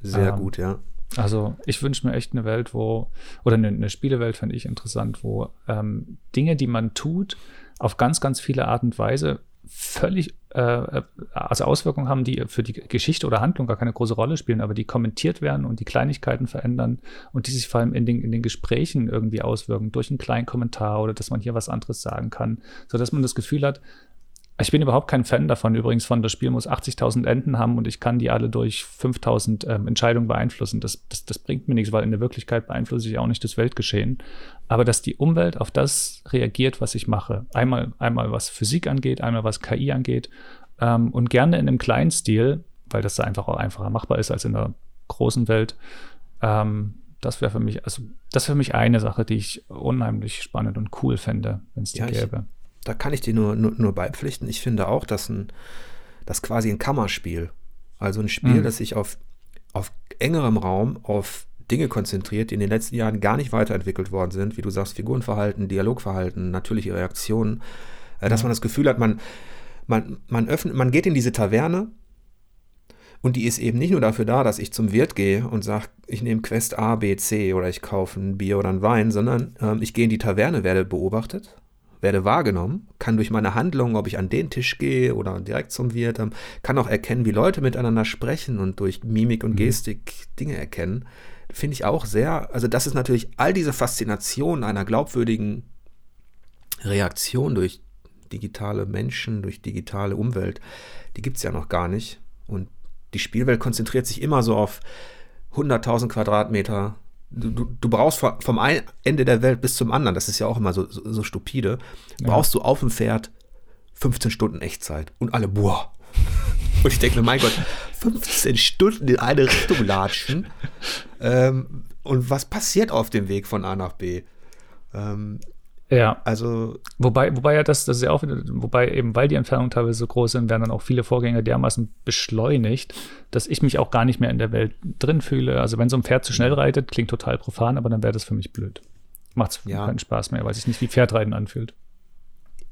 Sehr ähm, gut, ja. Also ich wünsche mir echt eine Welt, wo, oder eine, eine Spielewelt fände ich interessant, wo ähm, Dinge, die man tut, auf ganz, ganz viele Art und Weise völlig äh, also Auswirkungen haben, die für die Geschichte oder Handlung gar keine große Rolle spielen, aber die kommentiert werden und die Kleinigkeiten verändern und die sich vor allem in den, in den Gesprächen irgendwie auswirken, durch einen kleinen Kommentar oder dass man hier was anderes sagen kann, sodass man das Gefühl hat, ich bin überhaupt kein Fan davon, übrigens von, das Spiel muss 80.000 Enden haben und ich kann die alle durch 5.000 ähm, Entscheidungen beeinflussen. Das, das, das bringt mir nichts, weil in der Wirklichkeit beeinflusse ich auch nicht das Weltgeschehen. Aber dass die Umwelt auf das reagiert, was ich mache. Einmal, einmal was Physik angeht, einmal was KI angeht ähm, und gerne in einem kleinen Stil, weil das da einfach auch einfacher machbar ist als in der großen Welt. Ähm, das wäre für mich, also das wäre für mich eine Sache, die ich unheimlich spannend und cool fände, wenn es die ja, gäbe. Da kann ich dir nur, nur, nur beipflichten. Ich finde auch, dass ein, das quasi ein Kammerspiel, also ein Spiel, mhm. das sich auf, auf engerem Raum auf Dinge konzentriert, die in den letzten Jahren gar nicht weiterentwickelt worden sind, wie du sagst, Figurenverhalten, Dialogverhalten, natürliche Reaktionen, äh, dass man das Gefühl hat, man, man, man öffnet, man geht in diese Taverne und die ist eben nicht nur dafür da, dass ich zum Wirt gehe und sage, ich nehme Quest A, B, C oder ich kaufe ein Bier oder ein Wein, sondern ähm, ich gehe in die Taverne, werde beobachtet werde wahrgenommen, kann durch meine Handlung, ob ich an den Tisch gehe oder direkt zum Wirt, ähm, kann auch erkennen, wie Leute miteinander sprechen und durch Mimik und mhm. Gestik mhm. Dinge erkennen. Finde ich auch sehr, also das ist natürlich all diese Faszination einer glaubwürdigen Reaktion durch digitale Menschen, durch digitale Umwelt, die gibt es ja noch gar nicht. Und die Spielwelt konzentriert sich immer so auf 100.000 Quadratmeter du, du, brauchst vom einen Ende der Welt bis zum anderen, das ist ja auch immer so, so, so stupide, brauchst ja. du auf dem Pferd 15 Stunden Echtzeit und alle, boah. Und ich denke mir, mein Gott, 15 Stunden in eine Richtung latschen. Ähm, und was passiert auf dem Weg von A nach B? Ähm, ja. Also. Wobei, wobei ja das, das ist ja auch wieder, wobei eben, weil die Entfernungen teilweise so groß sind, werden dann auch viele Vorgänge dermaßen beschleunigt, dass ich mich auch gar nicht mehr in der Welt drin fühle. Also wenn so ein Pferd zu schnell reitet, klingt total profan, aber dann wäre das für mich blöd. Macht ja. keinen Spaß mehr, weil sich nicht wie Pferdreiten anfühlt.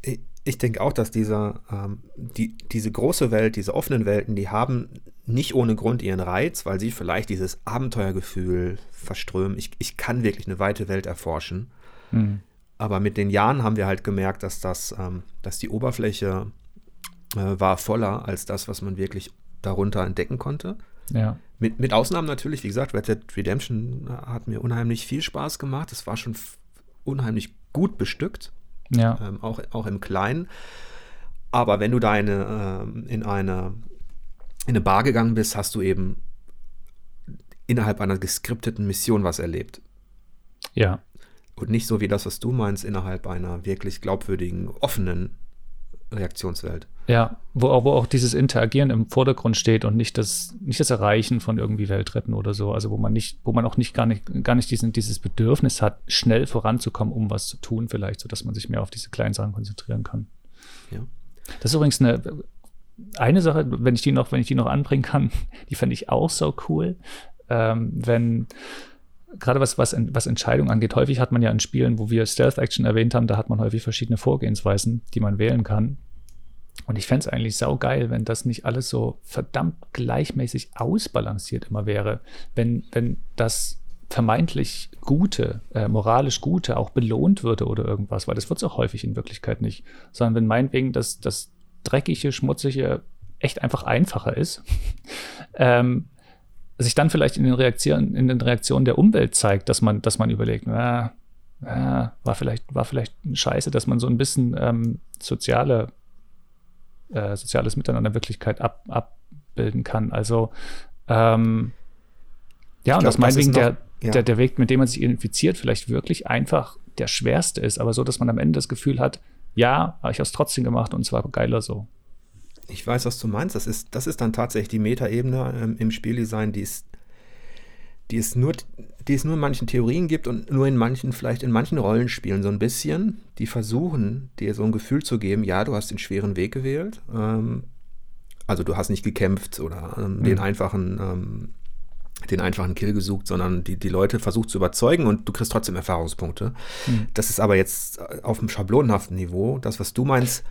Ich, ich denke auch, dass dieser, ähm, die, diese große Welt, diese offenen Welten, die haben nicht ohne Grund ihren Reiz, weil sie vielleicht dieses Abenteuergefühl verströmen. Ich, ich kann wirklich eine weite Welt erforschen. Mhm. Aber mit den Jahren haben wir halt gemerkt, dass das, ähm, dass die Oberfläche äh, war voller als das, was man wirklich darunter entdecken konnte. Ja. Mit, mit Ausnahmen natürlich, wie gesagt, Red Dead Redemption äh, hat mir unheimlich viel Spaß gemacht. Es war schon unheimlich gut bestückt. Ja. Ähm, auch, auch im Kleinen. Aber wenn du da eine, ähm, in, eine, in eine Bar gegangen bist, hast du eben innerhalb einer geskripteten Mission was erlebt. Ja. Und nicht so wie das, was du meinst, innerhalb einer wirklich glaubwürdigen, offenen Reaktionswelt. Ja, wo auch, wo auch dieses Interagieren im Vordergrund steht und nicht das, nicht das Erreichen von irgendwie Weltretten oder so. Also wo man nicht, wo man auch nicht gar nicht, gar nicht diesen, dieses Bedürfnis hat, schnell voranzukommen, um was zu tun, vielleicht, sodass man sich mehr auf diese kleinen Sachen konzentrieren kann. Ja. Das ist übrigens eine, eine Sache, wenn ich die noch, wenn ich die noch anbringen kann, die fände ich auch so cool. Ähm, wenn gerade was, was, was Entscheidungen angeht, häufig hat man ja in Spielen, wo wir Stealth Action erwähnt haben, da hat man häufig verschiedene Vorgehensweisen, die man wählen kann. Und ich fände es eigentlich saugeil, wenn das nicht alles so verdammt gleichmäßig ausbalanciert immer wäre. Wenn, wenn das vermeintlich Gute, äh, moralisch Gute auch belohnt würde oder irgendwas, weil das wird es auch häufig in Wirklichkeit nicht. Sondern wenn meinetwegen das, das dreckige, schmutzige echt einfach einfacher ist, ähm, sich dann vielleicht in den Reaktionen, in den Reaktionen der Umwelt zeigt, dass man, dass man überlegt, na, na, war vielleicht, war vielleicht scheiße, dass man so ein bisschen ähm, soziale, äh, soziales Miteinander Wirklichkeit ab, abbilden kann. Also ähm, ja, und glaub, das meinetwegen der, ja. der, der Weg, mit dem man sich identifiziert, vielleicht wirklich einfach der schwerste ist, aber so, dass man am Ende das Gefühl hat, ja, aber ich habe es trotzdem gemacht und zwar geiler so. Ich weiß, was du meinst. Das ist, das ist dann tatsächlich die Metaebene ähm, im Spieldesign, die es, die, es nur, die es nur in manchen Theorien gibt und nur in manchen, vielleicht in manchen Rollenspielen so ein bisschen, die versuchen, dir so ein Gefühl zu geben, ja, du hast den schweren Weg gewählt. Ähm, also du hast nicht gekämpft oder ähm, mhm. den einfachen ähm, den einfachen Kill gesucht, sondern die, die Leute versucht zu überzeugen und du kriegst trotzdem Erfahrungspunkte. Mhm. Das ist aber jetzt auf dem schablonenhaften Niveau. Das, was du meinst,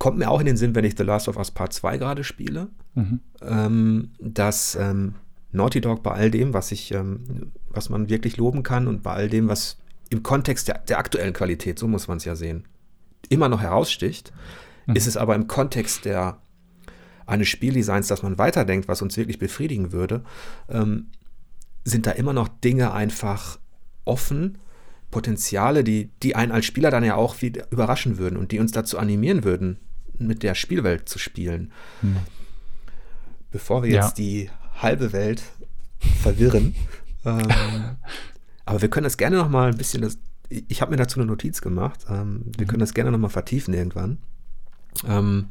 kommt mir auch in den Sinn, wenn ich The Last of Us Part 2 gerade spiele, mhm. ähm, dass ähm, Naughty Dog bei all dem, was ich, ähm, was man wirklich loben kann und bei all dem, was im Kontext der, der aktuellen Qualität, so muss man es ja sehen, immer noch heraussticht, mhm. ist es aber im Kontext der eines Spieldesigns, dass man weiterdenkt, was uns wirklich befriedigen würde, ähm, sind da immer noch Dinge einfach offen, Potenziale, die, die einen als Spieler dann ja auch wieder überraschen würden und die uns dazu animieren würden, mit der Spielwelt zu spielen. Hm. Bevor wir ja. jetzt die halbe Welt verwirren. ähm, aber wir können das gerne noch mal ein bisschen, das, ich habe mir dazu eine Notiz gemacht, ähm, wir mhm. können das gerne noch mal vertiefen irgendwann. Ähm,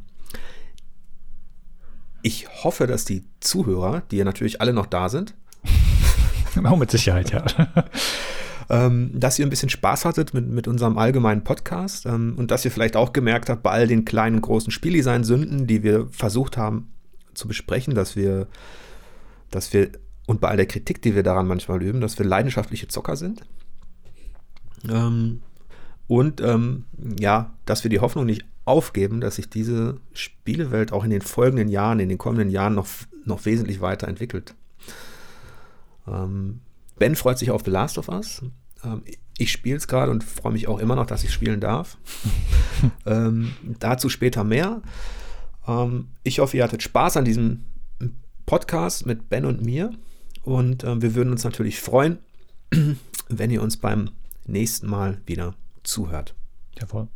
ich hoffe, dass die Zuhörer, die ja natürlich alle noch da sind, auch mit Sicherheit, ja. ähm, dass ihr ein bisschen Spaß hattet mit, mit unserem allgemeinen Podcast ähm, und dass ihr vielleicht auch gemerkt habt, bei all den kleinen, großen Spieldesign-Sünden, die wir versucht haben zu besprechen, dass wir, dass wir, und bei all der Kritik, die wir daran manchmal üben, dass wir leidenschaftliche Zocker sind. Ähm, und ähm, ja, dass wir die Hoffnung nicht aufgeben, dass sich diese Spielewelt auch in den folgenden Jahren, in den kommenden Jahren noch, noch wesentlich weiterentwickelt. Ähm, Ben freut sich auf The Last of Us. Ähm, ich spiele es gerade und freue mich auch immer noch, dass ich spielen darf. ähm, dazu später mehr. Ähm, ich hoffe, ihr hattet Spaß an diesem Podcast mit Ben und mir. Und äh, wir würden uns natürlich freuen, wenn ihr uns beim nächsten Mal wieder zuhört. Jawohl.